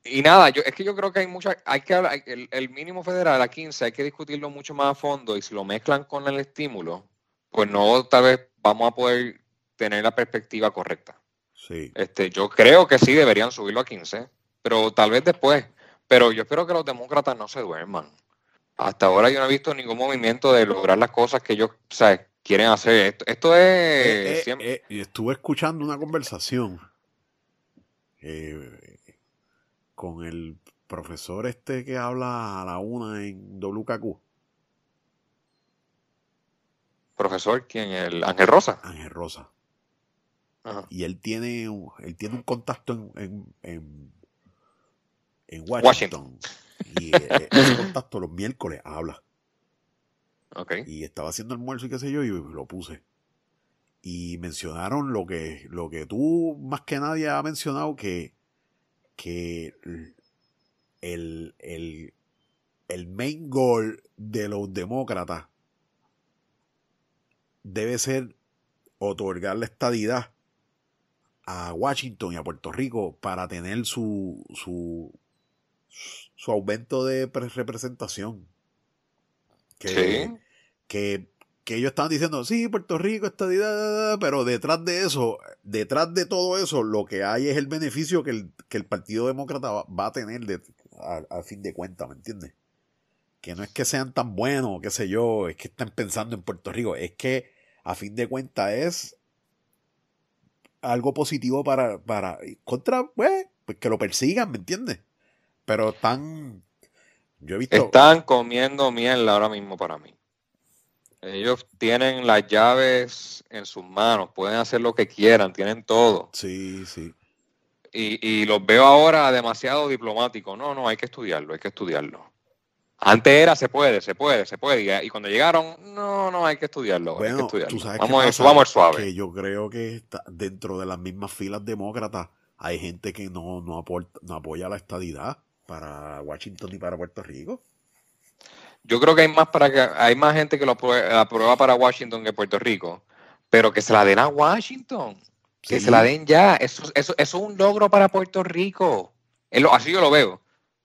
[SPEAKER 1] y nada, yo, es que yo creo que hay mucha, hay que hablar, el, el, mínimo federal a 15 hay que discutirlo mucho más a fondo y si lo mezclan con el estímulo, pues no tal vez vamos a poder tener la perspectiva correcta.
[SPEAKER 2] Sí.
[SPEAKER 1] Este, yo creo que sí deberían subirlo a 15, pero tal vez después. Pero yo espero que los demócratas no se duerman. Hasta ahora yo no he visto ningún movimiento de lograr las cosas que ellos quieren hacer. Esto, esto es...
[SPEAKER 2] Eh, eh, eh, estuve escuchando una conversación con el profesor este que habla a la una en WKQ.
[SPEAKER 1] ¿Profesor quién? ¿El Ángel Rosa?
[SPEAKER 2] Ángel Rosa. Y él tiene, él tiene un contacto en, en, en, Washington. Y eh, ese contacto los miércoles habla.
[SPEAKER 1] Okay.
[SPEAKER 2] Y estaba haciendo almuerzo y qué sé yo, y lo puse. Y mencionaron lo que, lo que tú más que nadie ha mencionado, que que el, el, main goal de los demócratas debe ser otorgar la estadidad a Washington y a Puerto Rico para tener su, su, su aumento de representación. Que, que que ellos estaban diciendo, sí, Puerto Rico, estadidad, pero detrás de eso, detrás de todo eso, lo que hay es el beneficio que el, Partido Demócrata va, a tener de, a, fin de cuentas, ¿me entiendes? Que no es que sean tan buenos, qué sé yo, es que están pensando en Puerto Rico, es que a fin de cuentas es algo positivo para, para contra, pues, pues que lo persigan, ¿me entiendes? Pero están, yo he visto...
[SPEAKER 1] Están comiendo miel ahora mismo para mí. Ellos tienen las llaves en sus manos, pueden hacer lo que quieran, tienen todo.
[SPEAKER 2] Sí, sí.
[SPEAKER 1] Y, y los veo ahora demasiado diplomáticos. No, no, hay que estudiarlo, hay que estudiarlo. Antes era se puede, se puede, se puede. Y cuando llegaron, no, no, hay que estudiarlo. hay que estudiarlo.
[SPEAKER 2] Tú sabes
[SPEAKER 1] vamos,
[SPEAKER 2] eso,
[SPEAKER 1] vamos suave.
[SPEAKER 2] Que yo creo que está dentro de las mismas filas demócratas hay gente que no, no, no apoya la estadidad para Washington y para Puerto Rico.
[SPEAKER 1] Yo creo que hay más para que hay más gente que lo aprueba, para Washington que Puerto Rico, pero que se la den a Washington, que se la den ya. Eso, eso, es un logro para Puerto Rico. Así yo lo veo.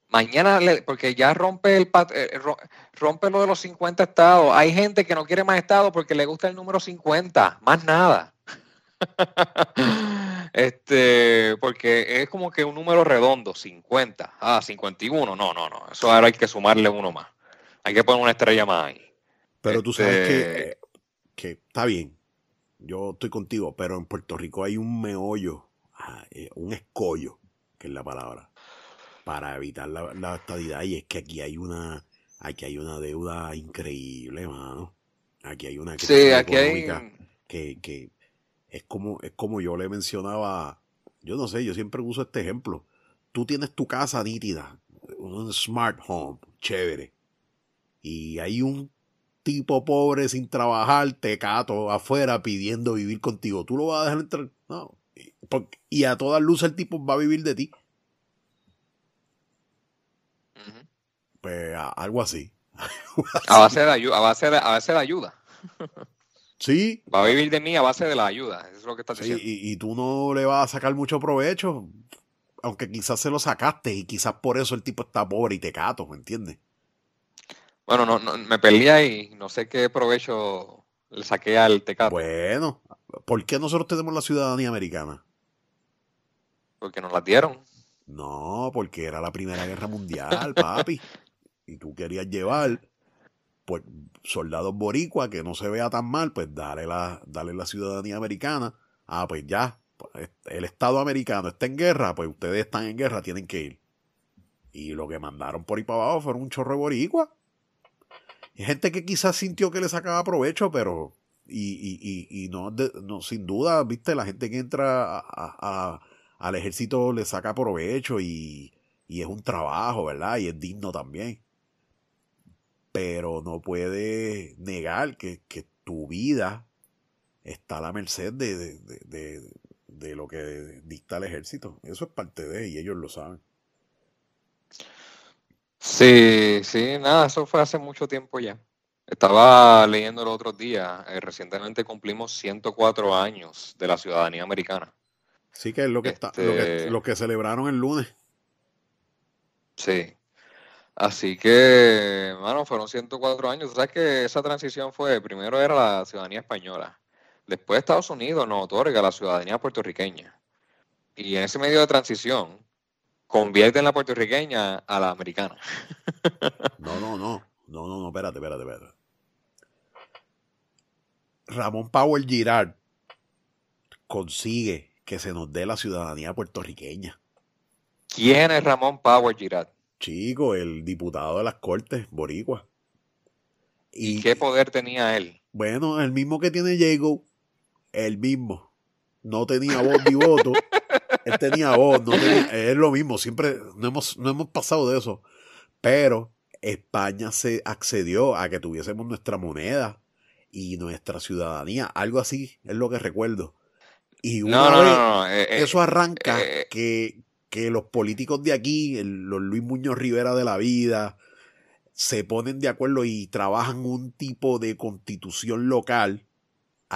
[SPEAKER 1] Mañana, porque ya rompe el eh, rompe lo de los 50 estados. Hay gente que no quiere más estados porque le gusta el número 50, más nada. este, porque es como que un número redondo, 50. Ah, 51. No, no, no. Eso ahora hay que sumarle uno más. Hay que poner una estrella más ahí.
[SPEAKER 2] Pero tú sabes que, este que está bien. Yo estoy contigo, pero en Puerto Rico hay un meollo, ah, eh, un escollo, que es la palabra, para evitar la, estadidad. Y es que aquí hay una, aquí hay una deuda increíble, mano. Aquí hay una
[SPEAKER 1] crisis económica
[SPEAKER 2] que, que es como, es como yo le mencionaba, yo no sé, yo siempre uso este ejemplo. Tú tienes tu casa nítida, un smart home, chévere y hay un tipo pobre sin trabajar, tecato, afuera pidiendo vivir contigo. ¿Tú lo vas a dejar entrar? No. Y a todas luces el tipo va a vivir de ti. Pues algo así.
[SPEAKER 1] a base de ayuda. A base de, a base de ayuda.
[SPEAKER 2] Sí.
[SPEAKER 1] Va a vivir de mí a base de la ayuda. Eso es lo que estás diciendo.
[SPEAKER 2] Y, y, tú no le vas a sacar mucho provecho. Aunque quizás se lo sacaste y quizás por eso el tipo está pobre y tecato, ¿me entiendes?
[SPEAKER 1] Bueno, no, no, me peleé y no sé qué provecho le saqué al Tecato.
[SPEAKER 2] Bueno, ¿por qué nosotros tenemos la ciudadanía americana?
[SPEAKER 1] Porque nos la dieron.
[SPEAKER 2] No, porque era la Primera Guerra Mundial, papi. y tú querías llevar pues soldados boricua que no se vea tan mal, pues dale la, dale la ciudadanía americana. Ah, pues ya, pues, el Estado americano está en guerra, pues ustedes están en guerra, tienen que ir. Y lo que mandaron por ahí para abajo fueron un chorro de boricua. Hay gente que quizás sintió que le sacaba provecho, pero. Y, no, no, sin duda, viste, la gente que entra al ejército le saca provecho y, es un trabajo, ¿verdad? Y es digno también. pero no puede negar que, que tu vida está a la merced de, de, de, de, lo que dicta el ejército. Eso es parte de, y ellos lo saben.
[SPEAKER 1] Sí, sí, nada, eso fue hace mucho tiempo ya. Estaba leyendo el otro día, eh, recientemente cumplimos 104 años de la ciudadanía americana.
[SPEAKER 2] Sí, que es lo que, está, lo que, este lo que celebraron el lunes.
[SPEAKER 1] Sí. Así que, bueno, fueron 104 años. sabes que esa transición fue, primero era la ciudadanía española, después Estados Unidos nos otorga la ciudadanía puertorriqueña. Y en ese medio de transición, convierten la puertorriqueña a la americana.
[SPEAKER 2] No, no, no. No, no, no, espérate, espérate, espérate. Ramón Powell Girard consigue que se nos dé la ciudadanía puertorriqueña.
[SPEAKER 1] ¿Quién es Ramón Powell Girard?
[SPEAKER 2] Chico, el diputado de las Cortes, Boricua.
[SPEAKER 1] ¿Y, qué poder tenía él?
[SPEAKER 2] Bueno, el mismo que tiene Jago, el mismo. No tenía voz ni voto. él tenía voz, no es lo mismo, siempre no hemos, no hemos pasado de eso. Pero España se accedió a que tuviésemos nuestra moneda y nuestra ciudadanía, algo así es lo que recuerdo. Y una vez eh, eh, eso arranca eh, que, que, los políticos de aquí, los Luis Muñoz Rivera de la vida, se ponen de acuerdo y trabajan un tipo de constitución local,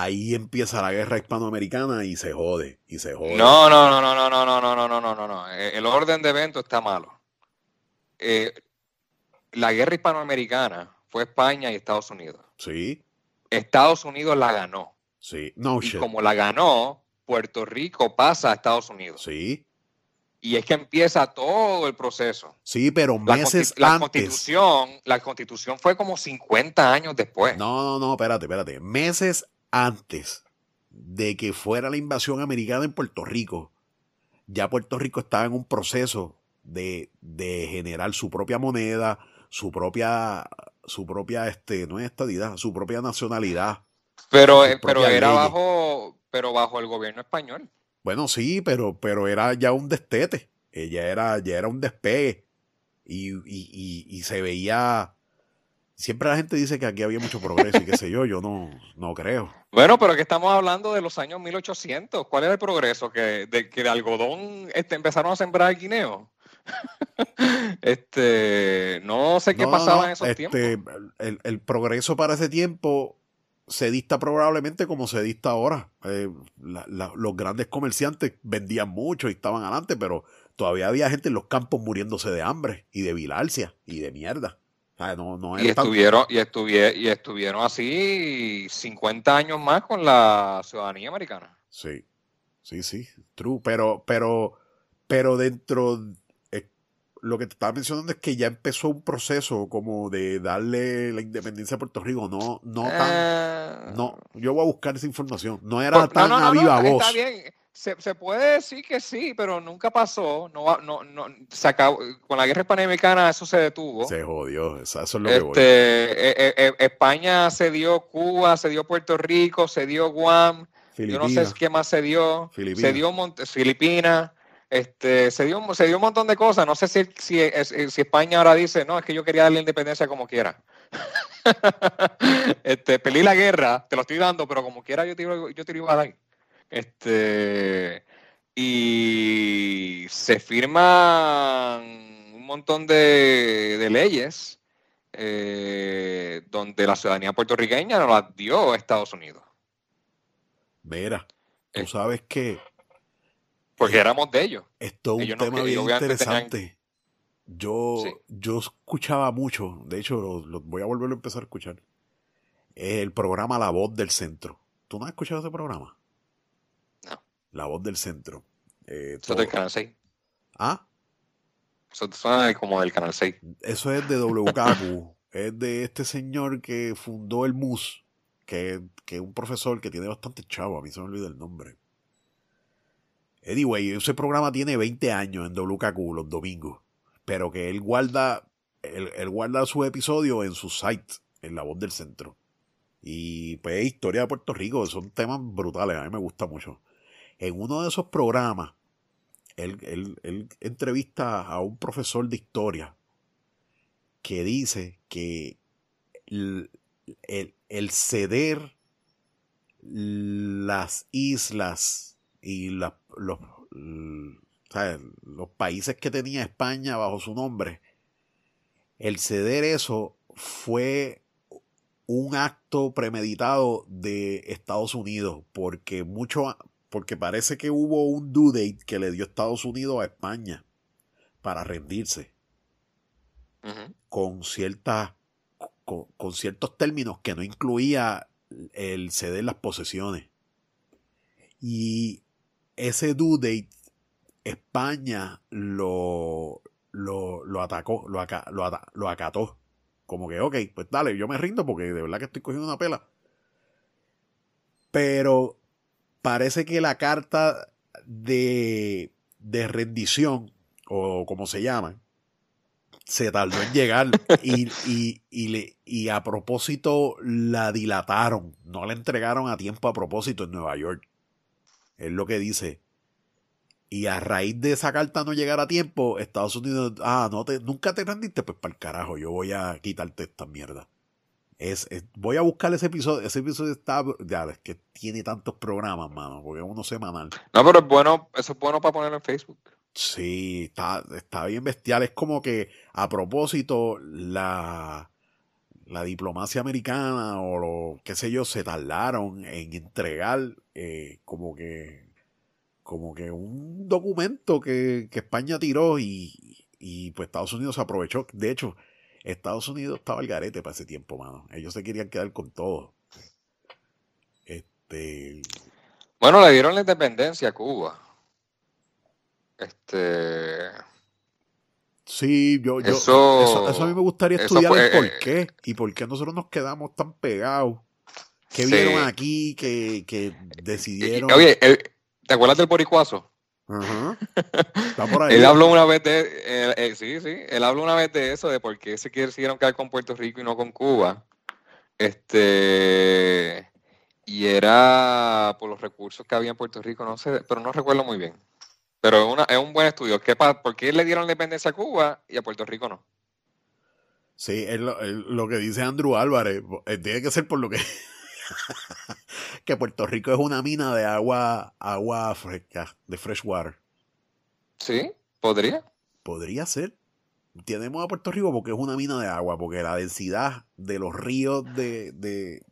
[SPEAKER 2] ahí empieza la guerra hispanoamericana y se jode, y se jode.
[SPEAKER 1] No, no, no, no, no, no, no, no, no, no, no, no. El orden de evento está malo. la guerra hispanoamericana fue España y Estados Unidos.
[SPEAKER 2] Sí.
[SPEAKER 1] Estados Unidos la ganó.
[SPEAKER 2] Sí, no
[SPEAKER 1] y como la ganó, Puerto Rico pasa a Estados Unidos.
[SPEAKER 2] Sí.
[SPEAKER 1] Y es que empieza todo el proceso.
[SPEAKER 2] Sí, pero meses
[SPEAKER 1] la
[SPEAKER 2] antes.
[SPEAKER 1] Constitución, la constitución fue como 50 años después.
[SPEAKER 2] No, no, no, espérate, espérate. Meses antes de que fuera la invasión americana en Puerto Rico, ya Puerto Rico estaba en un proceso de, de generar su propia moneda, su propia, su propia, este, no es estadidad, su propia nacionalidad.
[SPEAKER 1] Pero, eh, pero era bajo, pero bajo el gobierno español.
[SPEAKER 2] Bueno, sí, pero, pero era ya un destete. Ella era, ya era un despegue. Y, y, y, se veía. Siempre la gente dice que aquí había mucho progreso y qué sé yo, yo no, no creo.
[SPEAKER 1] Bueno, pero que estamos hablando de los años 1800. ¿Cuál era el progreso? ¿Que de, que de algodón este, empezaron a sembrar guineo? este, no sé qué pasaba en esos este, tiempos.
[SPEAKER 2] El, el, progreso para ese tiempo se dista probablemente como se dista ahora. Eh, los grandes comerciantes vendían mucho y estaban adelante, pero todavía había gente en los campos muriéndose de hambre y de bilarcia y de mierda.
[SPEAKER 1] Y, estuvieron, y, y estuvieron así 50 años más con la ciudadanía americana.
[SPEAKER 2] Sí, sí, sí, true. Pero, pero, pero dentro lo que te estaba mencionando es que ya empezó un proceso como de darle la independencia a Puerto Rico. No, no tan. No, yo voy a buscar esa información. No era tan a viva voz.
[SPEAKER 1] Está bien. Se, se, puede decir que sí, pero nunca pasó. No, no, no, se acabó. Con la guerra hispanoamericana eso se detuvo.
[SPEAKER 2] Se jodió. Eso, es lo que voy.
[SPEAKER 1] Este, eh, eh, eh, España se dio Cuba, se dio Puerto Rico, se dio Guam. Yo no sé qué más se dio. Se dio Filipinas. Este, se, dio, se dio un montón de cosas. No sé si, si, si, España ahora dice, no, es que yo quería darle independencia como quiera. este, peleé la guerra, te lo estoy dando, pero como quiera yo te, yo te lo iba a dar. Este, y se firman un montón de, de leyes eh, donde la ciudadanía puertorriqueña nos la dio Estados Unidos.
[SPEAKER 2] Mira, tú eh. sabes que
[SPEAKER 1] porque éramos de ellos.
[SPEAKER 2] Esto es un tema bien interesante. Yo, yo escuchaba mucho, de hecho, lo, voy a volverlo a empezar a escuchar. El programa La Voz del Centro. ¿Tú no has escuchado ese programa? La Voz del Centro.
[SPEAKER 1] Eh, Eso es del Canal 6.
[SPEAKER 2] ¿Ah?
[SPEAKER 1] Eso suena como del Canal 6.
[SPEAKER 2] Eso es de WKQ. es de este señor que fundó el MUS, que, que es un profesor que tiene bastante chavo, a mí se me olvida el nombre. Anyway, ese programa tiene 20 años en WKQ los domingos, pero que él guarda, él, guarda su episodio en su site, en La Voz del Centro. Y pues historia de Puerto Rico, son temas brutales, a mí me gusta mucho. En uno de esos programas, él, entrevista a un profesor de historia que dice que el, el ceder las islas y los, los países que tenía España bajo su nombre, el ceder eso fue un acto premeditado de Estados Unidos, porque mucho, porque parece que hubo un due date que le dio Estados Unidos a España para rendirse. Con ciertas con, ciertos términos que no incluía el ceder las posesiones. Y ese due date, España lo, lo, atacó, lo, lo, acató. Como que, ok, pues dale, yo me rindo porque de verdad que estoy cogiendo una pela. Pero parece que la carta de, de rendición, o como se llama, se tardó en llegar y, y, le, y a propósito la dilataron, no la entregaron a tiempo a propósito en Nueva York. Es lo que dice. Y a raíz de esa carta no llegar a tiempo, Estados Unidos, ah, no te, nunca te rendiste, pues para el carajo, yo voy a quitarte esta mierda. Es, voy a buscar ese episodio, ese episodio está, ya, es que tiene tantos programas, mano, porque es uno semanal.
[SPEAKER 1] No, pero es bueno, eso es bueno para ponerlo en Facebook.
[SPEAKER 2] Sí, está, está bien bestial. Es como que a propósito, la, la diplomacia americana o lo qué sé yo, se tardaron en entregar eh, como que como que un documento que, España tiró y, y, pues Estados Unidos aprovechó. De hecho, Estados Unidos estaba al garete para ese tiempo, mano. Ellos se querían quedar con todo. Este.
[SPEAKER 1] Bueno, le dieron la independencia a Cuba. Este.
[SPEAKER 2] Sí, yo, yo eso, a mí me gustaría estudiar el por eh, qué y por qué nosotros nos quedamos tan pegados. ¿Qué vieron aquí que, que decidieron?
[SPEAKER 1] Oye, ¿te acuerdas del boricuazo? Ajá. Está por ahí. él habló una vez de, eh, eh, sí, sí, él habló una vez de eso, de por qué se quisieron quedar con Puerto Rico y no con Cuba. Este, y era por los recursos que había en Puerto Rico, no sé, pero no recuerdo muy bien. Pero es, una, es un buen estudio. ¿Qué, ¿Por qué le dieron la independencia a Cuba y a Puerto Rico no?
[SPEAKER 2] Sí, es lo, que dice Andrew Álvarez. Eh, tiene que ser por lo que. que Puerto Rico es una mina de agua, agua fresca, de fresh water.
[SPEAKER 1] Sí, podría.
[SPEAKER 2] Podría ser. Tenemos a Puerto Rico porque es una mina de agua, porque la densidad de los ríos de, de,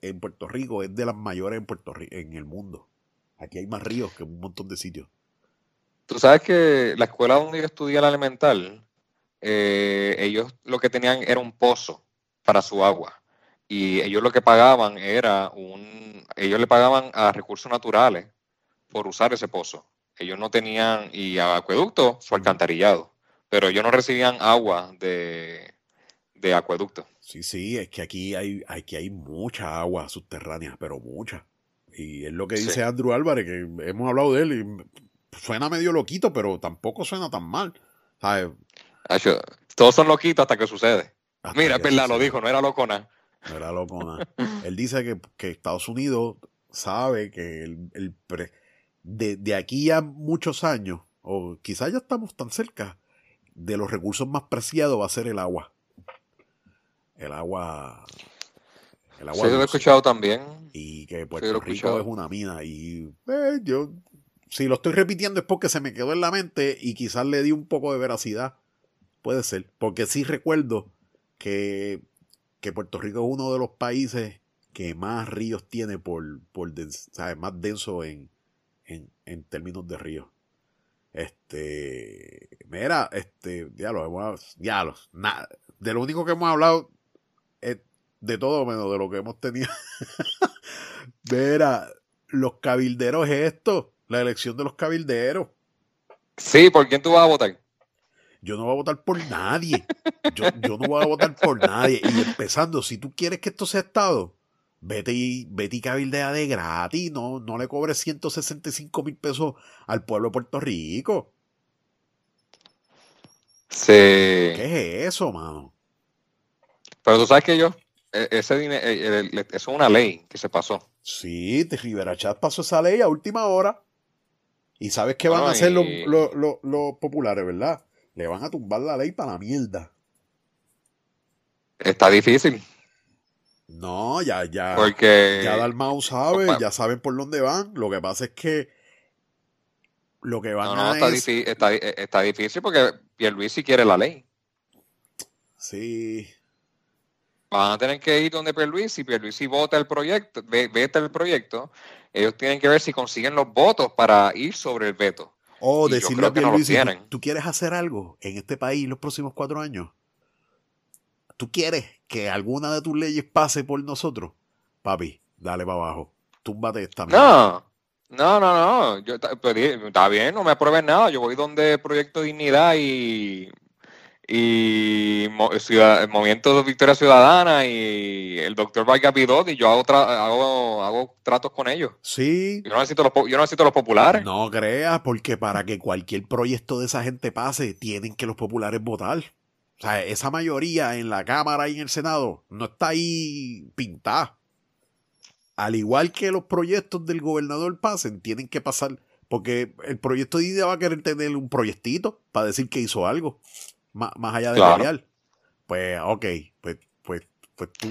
[SPEAKER 2] en Puerto Rico es de las mayores en Puerto Rico, en el mundo. Aquí hay más ríos que un montón de sitios.
[SPEAKER 1] Tú sabes que la escuela donde yo estudié la elemental, eh, ellos lo que tenían era un pozo para su agua. Y ellos lo que pagaban era un. Ellos le pagaban a recursos naturales por usar ese pozo. Ellos no tenían. Y a acueducto, su alcantarillado. Pero ellos no recibían agua de, de acueducto.
[SPEAKER 2] Sí, sí, es que aquí hay, aquí hay mucha agua subterránea, pero mucha. Y es lo que dice Andrew Álvarez, que hemos hablado de él y suena medio loquito, pero tampoco suena tan mal.
[SPEAKER 1] Todos son loquitos hasta que sucede. Mira, es verdad, lo dijo, no era locona.
[SPEAKER 2] No era locona. Él dice que, Estados Unidos sabe que el, de, aquí a muchos años, o quizás ya estamos tan cerca, de los recursos más preciados va a ser el agua. El agua.
[SPEAKER 1] El agua. Sí, lo he escuchado también.
[SPEAKER 2] Y que Puerto Rico es una mina. Y eh, yo si lo estoy repitiendo es porque se me quedó en la mente y quizás le di un poco de veracidad. Puede ser. Porque sí recuerdo que, Puerto Rico es uno de los países que más ríos tiene por, por ¿sabes? más denso en, en, términos de ríos. Este, mira, este, diálogos, diálogos, nada, de lo único que hemos hablado de todo menos de lo que hemos tenido. mira, los cabilderos es esto la elección de los cabilderos.
[SPEAKER 1] Sí, ¿por quién tú vas a votar?
[SPEAKER 2] Yo no voy a votar por nadie. Yo, no voy a votar por nadie. Y empezando, si tú quieres que esto sea Estado, vete y, vete y cabildea de gratis. No, no le cobres 165 mil pesos al pueblo de Puerto Rico.
[SPEAKER 1] Sí.
[SPEAKER 2] ¿Qué es eso, mano?
[SPEAKER 1] Pero tú sabes que yo, e, ese dinero, e, eso es una ley que se pasó.
[SPEAKER 2] Sí, de Rivera Chat pasó esa ley a última hora. Y sabes qué van a hacer los, populares, ¿verdad? Le van a tumbar la ley para la mierda.
[SPEAKER 1] Está difícil.
[SPEAKER 2] No, ya, ya.
[SPEAKER 1] Porque.
[SPEAKER 2] Ya Dalmau sabe, ya saben por dónde van. Lo que pasa es que. Lo que van
[SPEAKER 1] no, no,
[SPEAKER 2] a
[SPEAKER 1] está,
[SPEAKER 2] es-
[SPEAKER 1] difí- está, está difícil porque Pierluisi quiere la ley.
[SPEAKER 2] Sí.
[SPEAKER 1] Van a tener que ir donde Pierluisi, Pierluisi vota el proyecto, ve- veta el proyecto. Ellos tienen que ver si consiguen los votos para ir sobre el veto.
[SPEAKER 2] O
[SPEAKER 1] Y
[SPEAKER 2] decirle a
[SPEAKER 1] que no
[SPEAKER 2] Pierluisi, ¿tú, quieres hacer algo en este país los próximos cuatro años? ¿Tú quieres que alguna de tus leyes pase por nosotros? Papi, dale para abajo. Túmbate esta mierda.
[SPEAKER 1] No, no, no, no. Yo, pues, di- está bien, no me aprueben nada. Yo voy donde Proyecto Dignidad y, y Ciudad- Movimiento Victoria Ciudadana y el doctor Vargas Vidot y yo hago, tra- hago, hago tratos con ellos.
[SPEAKER 2] Sí.
[SPEAKER 1] Yo no necesito los, yo no necesito los populares.
[SPEAKER 2] No creas, porque para que cualquier proyecto de esa gente pase, tienen que los populares votar. O sea, esa mayoría en la Cámara y en el Senado no está ahí pintada. Al igual que los proyectos del gobernador pasen, tienen que pasar. Porque el proyecto de idea va a querer tener un proyectito para decir que hizo algo. Más, más allá de
[SPEAKER 1] Claro.
[SPEAKER 2] pelear. Pues, ok, pues, pues, pues tú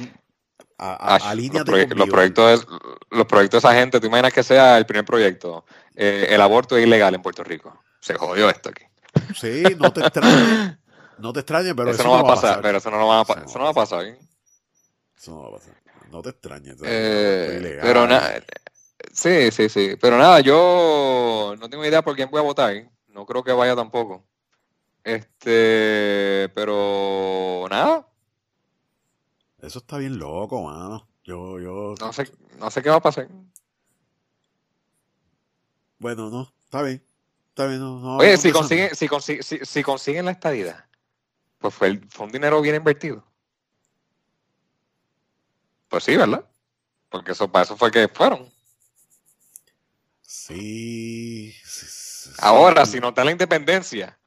[SPEAKER 2] a, a-
[SPEAKER 1] Ash, los, los proyectos de, los proyectos de esa gente, tú imaginas que sea el primer proyecto. Eh, el aborto es ilegal en Puerto Rico. Se jodió esto aquí.
[SPEAKER 2] Sí, no te extrañes. No te extrañes, pero
[SPEAKER 1] eso,
[SPEAKER 2] eso,
[SPEAKER 1] no va a pasar, pero eso no, va a,
[SPEAKER 2] Eso no
[SPEAKER 1] va a pasar. ¿eh?
[SPEAKER 2] Eso no va a pasar. No te extrañes.
[SPEAKER 1] Eh, pero nada, sí, sí, sí. Pero nada, yo no tengo idea por quién voy a votar. ¿eh? No creo que vaya tampoco. Este, pero nada,
[SPEAKER 2] Eso está bien loco, mano. Yo, yo.
[SPEAKER 1] no sé, no sé qué va a pasar.
[SPEAKER 2] Bueno, no. Está bien. Está bien. No, no,
[SPEAKER 1] Oye, si consiguen, si, consi- si, si consiguen la estadidad, pues fue, el- fue un dinero bien invertido. Pues sí, ¿verdad? Porque eso, para eso fue que fueron.
[SPEAKER 2] Sí. sí, sí,
[SPEAKER 1] Ahora,
[SPEAKER 2] sí.
[SPEAKER 1] si no está la independencia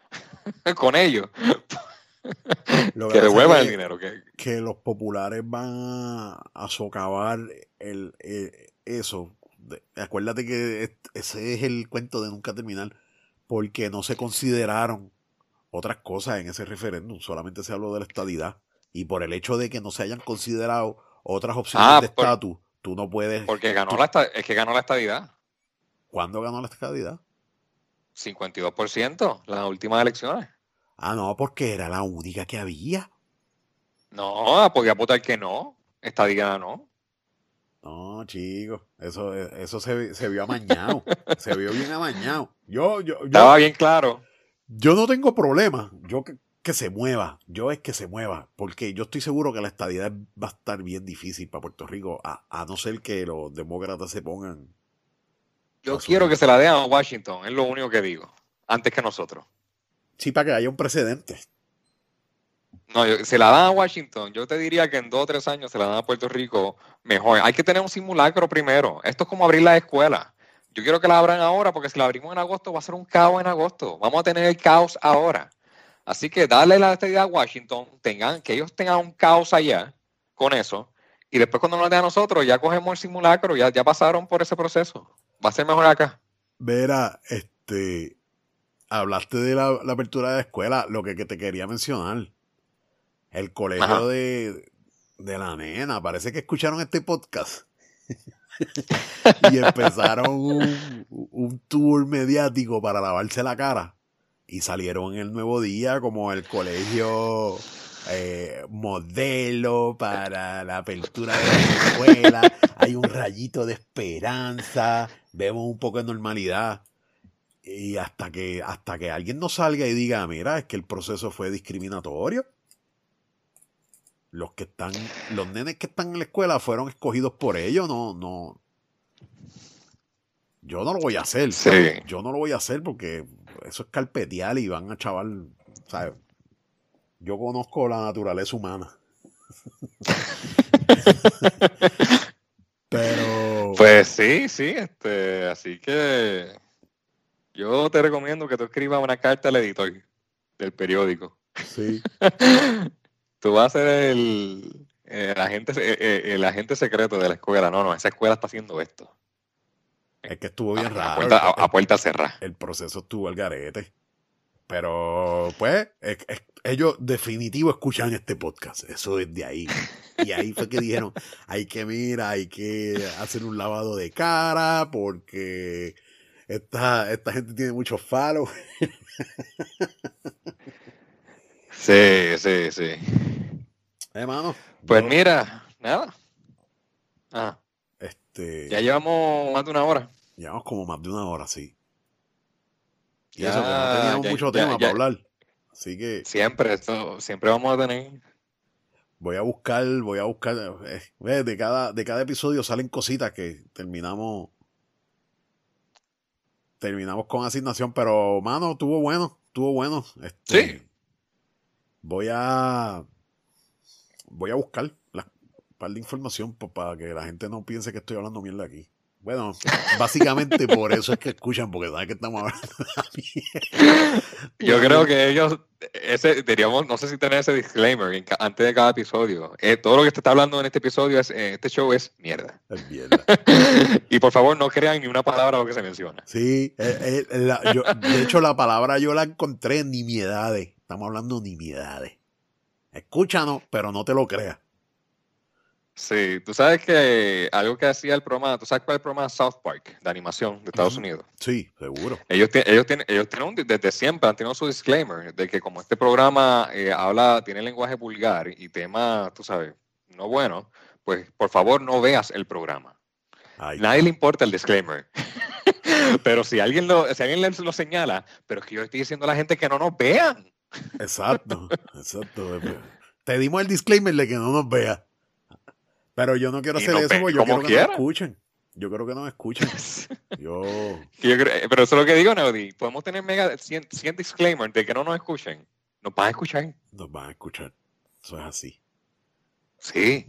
[SPEAKER 1] con ellos,
[SPEAKER 2] Lo
[SPEAKER 1] que devuelvan el dinero. Que,
[SPEAKER 2] que los populares van a, socavar el, eh, eso. De- acuérdate que es- ese es el cuento de nunca terminar, porque no se consideraron otras cosas en ese referéndum, solamente se habló de la estadidad. Y por el hecho de que no se hayan considerado otras opciones
[SPEAKER 1] Ah,
[SPEAKER 2] de estatus, tú no puedes...
[SPEAKER 1] porque ganó
[SPEAKER 2] tú-
[SPEAKER 1] la, es que ganó la estadidad.
[SPEAKER 2] ¿Cuándo ganó la estadidad?
[SPEAKER 1] 52% las últimas elecciones.
[SPEAKER 2] Ah, no, porque era la única que había.
[SPEAKER 1] No, podía votar que no. Estadidad no.
[SPEAKER 2] No, chicos, eso, eso se, se vio amañado. se vio bien amañado. Yo, yo, yo,
[SPEAKER 1] Estaba bien claro.
[SPEAKER 2] Yo no tengo problema. Yo que, que se mueva. Yo es que se mueva. Porque yo estoy seguro que la estadidad va a estar bien difícil para Puerto Rico. A, a no ser que los demócratas se pongan.
[SPEAKER 1] Yo
[SPEAKER 2] Asumir.
[SPEAKER 1] quiero que se la den a Washington, es lo único que digo. Antes que nosotros.
[SPEAKER 2] Sí, para que haya un precedente.
[SPEAKER 1] No, yo- se la dan a Washington. Yo te diría que en dos o tres años se la dan a Puerto Rico mejor. Hay que tener un simulacro primero. Esto es como abrir la escuela. Yo quiero que la abran ahora porque si la abrimos en agosto va a ser un caos en agosto. Vamos a tener el caos ahora. Así que darle la estadidad a Washington, tengan, que ellos tengan un caos allá con eso. Y después cuando nos den a nosotros, ya cogemos el simulacro, ya, ya pasaron por ese proceso. Va a ser mejor acá.
[SPEAKER 2] Vera, este. Hablaste de la, la apertura de la escuela. Lo que, que te quería mencionar. El colegio
[SPEAKER 1] Ajá.
[SPEAKER 2] de, de la nena. Parece que escucharon este podcast. y empezaron un, un tour mediático para lavarse la cara. Y salieron el nuevo día como el colegio eh, modelo para la apertura de la escuela. Hay un rayito de esperanza. Vemos un poco de normalidad. Y hasta que, hasta que alguien no salga y diga, mira, es que el proceso fue discriminatorio. Los que están, los nenes que están en la escuela fueron escogidos por ellos, no, no. Yo no lo voy a hacer.
[SPEAKER 1] Sí.
[SPEAKER 2] Yo no lo voy a hacer porque eso es carpetear y van a chaval, ¿sabes? Yo conozco la naturaleza humana. Pero
[SPEAKER 1] Pues sí, sí, este, así que yo te recomiendo que tú escribas una carta al editor del periódico.
[SPEAKER 2] sí,
[SPEAKER 1] Tú vas a ser el, el agente, eh, eh, el agente secreto de la escuela. No, no, esa escuela está haciendo esto.
[SPEAKER 2] es que estuvo bien
[SPEAKER 1] A, a
[SPEAKER 2] raro.
[SPEAKER 1] puerta, a-
[SPEAKER 2] el-
[SPEAKER 1] a puerta cerrada.
[SPEAKER 2] el proceso estuvo al garete. Pero, pues, ellos definitivo escuchan este podcast. Eso es de ahí. Y ahí fue que dijeron, hay que mira, hay que hacer un lavado de cara porque esta, esta gente tiene muchos falos.
[SPEAKER 1] Sí, sí, sí.
[SPEAKER 2] Hermano.
[SPEAKER 1] Pues mira, nada. Ah.
[SPEAKER 2] Este.
[SPEAKER 1] Ya llevamos más de una hora.
[SPEAKER 2] Llevamos como más de una hora, sí. Y eso, que no teníamos mucho tema para hablar. Así que.
[SPEAKER 1] Siempre, esto, siempre vamos a tener.
[SPEAKER 2] Voy a buscar, voy a buscar. Eh, de, cada, de cada episodio salen cositas que terminamos. Terminamos con asignación, pero mano, estuvo bueno, estuvo bueno. Este,
[SPEAKER 1] sí.
[SPEAKER 2] Voy a. Voy a buscar la par de información para que la gente no piense que estoy hablando mierda aquí. Bueno, básicamente por eso es que escuchan, porque saben que estamos hablando
[SPEAKER 1] de Yo creo que ellos, ese, diríamos, no sé si tener ese disclaimer antes de cada episodio. Eh, todo lo que se está hablando en este episodio, es, en este show es mierda.
[SPEAKER 2] Es mierda.
[SPEAKER 1] y por favor, no crean ni una palabra lo que se menciona.
[SPEAKER 2] Sí, eh, eh, de hecho la palabra yo la encontré en nimiedades. Estamos hablando de nimiedades. Escúchanos, pero no te lo creas.
[SPEAKER 1] Sí, tú sabes que algo que hacía el programa, tú sabes cuál es el programa South Park de animación de Estados Unidos.
[SPEAKER 2] Sí, seguro.
[SPEAKER 1] Ellos, ellos tienen, ellos tienen desde siempre han tenido su disclaimer de que como este programa eh, habla, tiene lenguaje vulgar y tema, tú sabes, no bueno, pues por favor no veas el programa. Nadie le importa el disclaimer. pero si alguien lo, si alguien lo señala, pero es que yo estoy diciendo a la gente que no nos vean.
[SPEAKER 2] Exacto, exacto. Te dimos el disclaimer de que no nos vea. Pero yo no quiero hacer eso porque yo quiero que nos escuchen. Yo creo que nos escuchen. yo...
[SPEAKER 1] pero eso es lo que digo, Neody. Podemos tener mega 100, disclaimer de que no nos escuchen. Nos van a escuchar.
[SPEAKER 2] Nos van a escuchar. Eso es así.
[SPEAKER 1] Sí.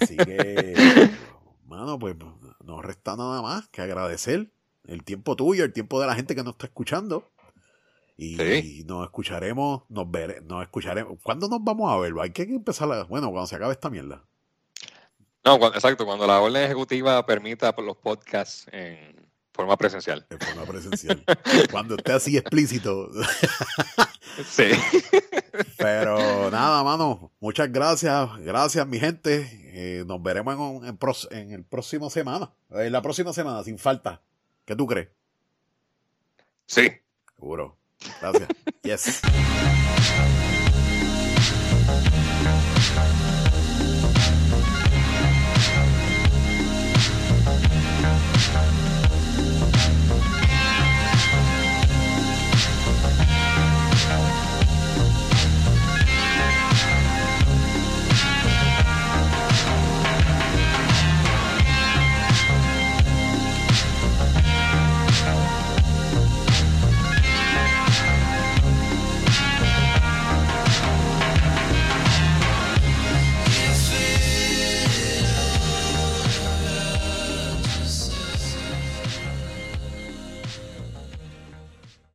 [SPEAKER 2] Así que, mano, pues no resta nada más que agradecer el tiempo tuyo, el tiempo de la gente que nos está escuchando. Y nos escucharemos, nos veremos, nos escucharemos. ¿Cuándo nos vamos a ver? Hay que empezar, a, bueno, cuando se acabe esta mierda.
[SPEAKER 1] No, exacto, cuando la orden ejecutiva permita los podcasts en forma presencial.
[SPEAKER 2] En forma presencial. cuando esté así explícito.
[SPEAKER 1] sí.
[SPEAKER 2] Pero nada, mano, muchas gracias, gracias mi gente. Eh, nos veremos en, en, el próximo semana, en la próxima semana, sin falta. ¿Qué tú crees?
[SPEAKER 1] Sí.
[SPEAKER 2] Seguro. Gracias. Yes.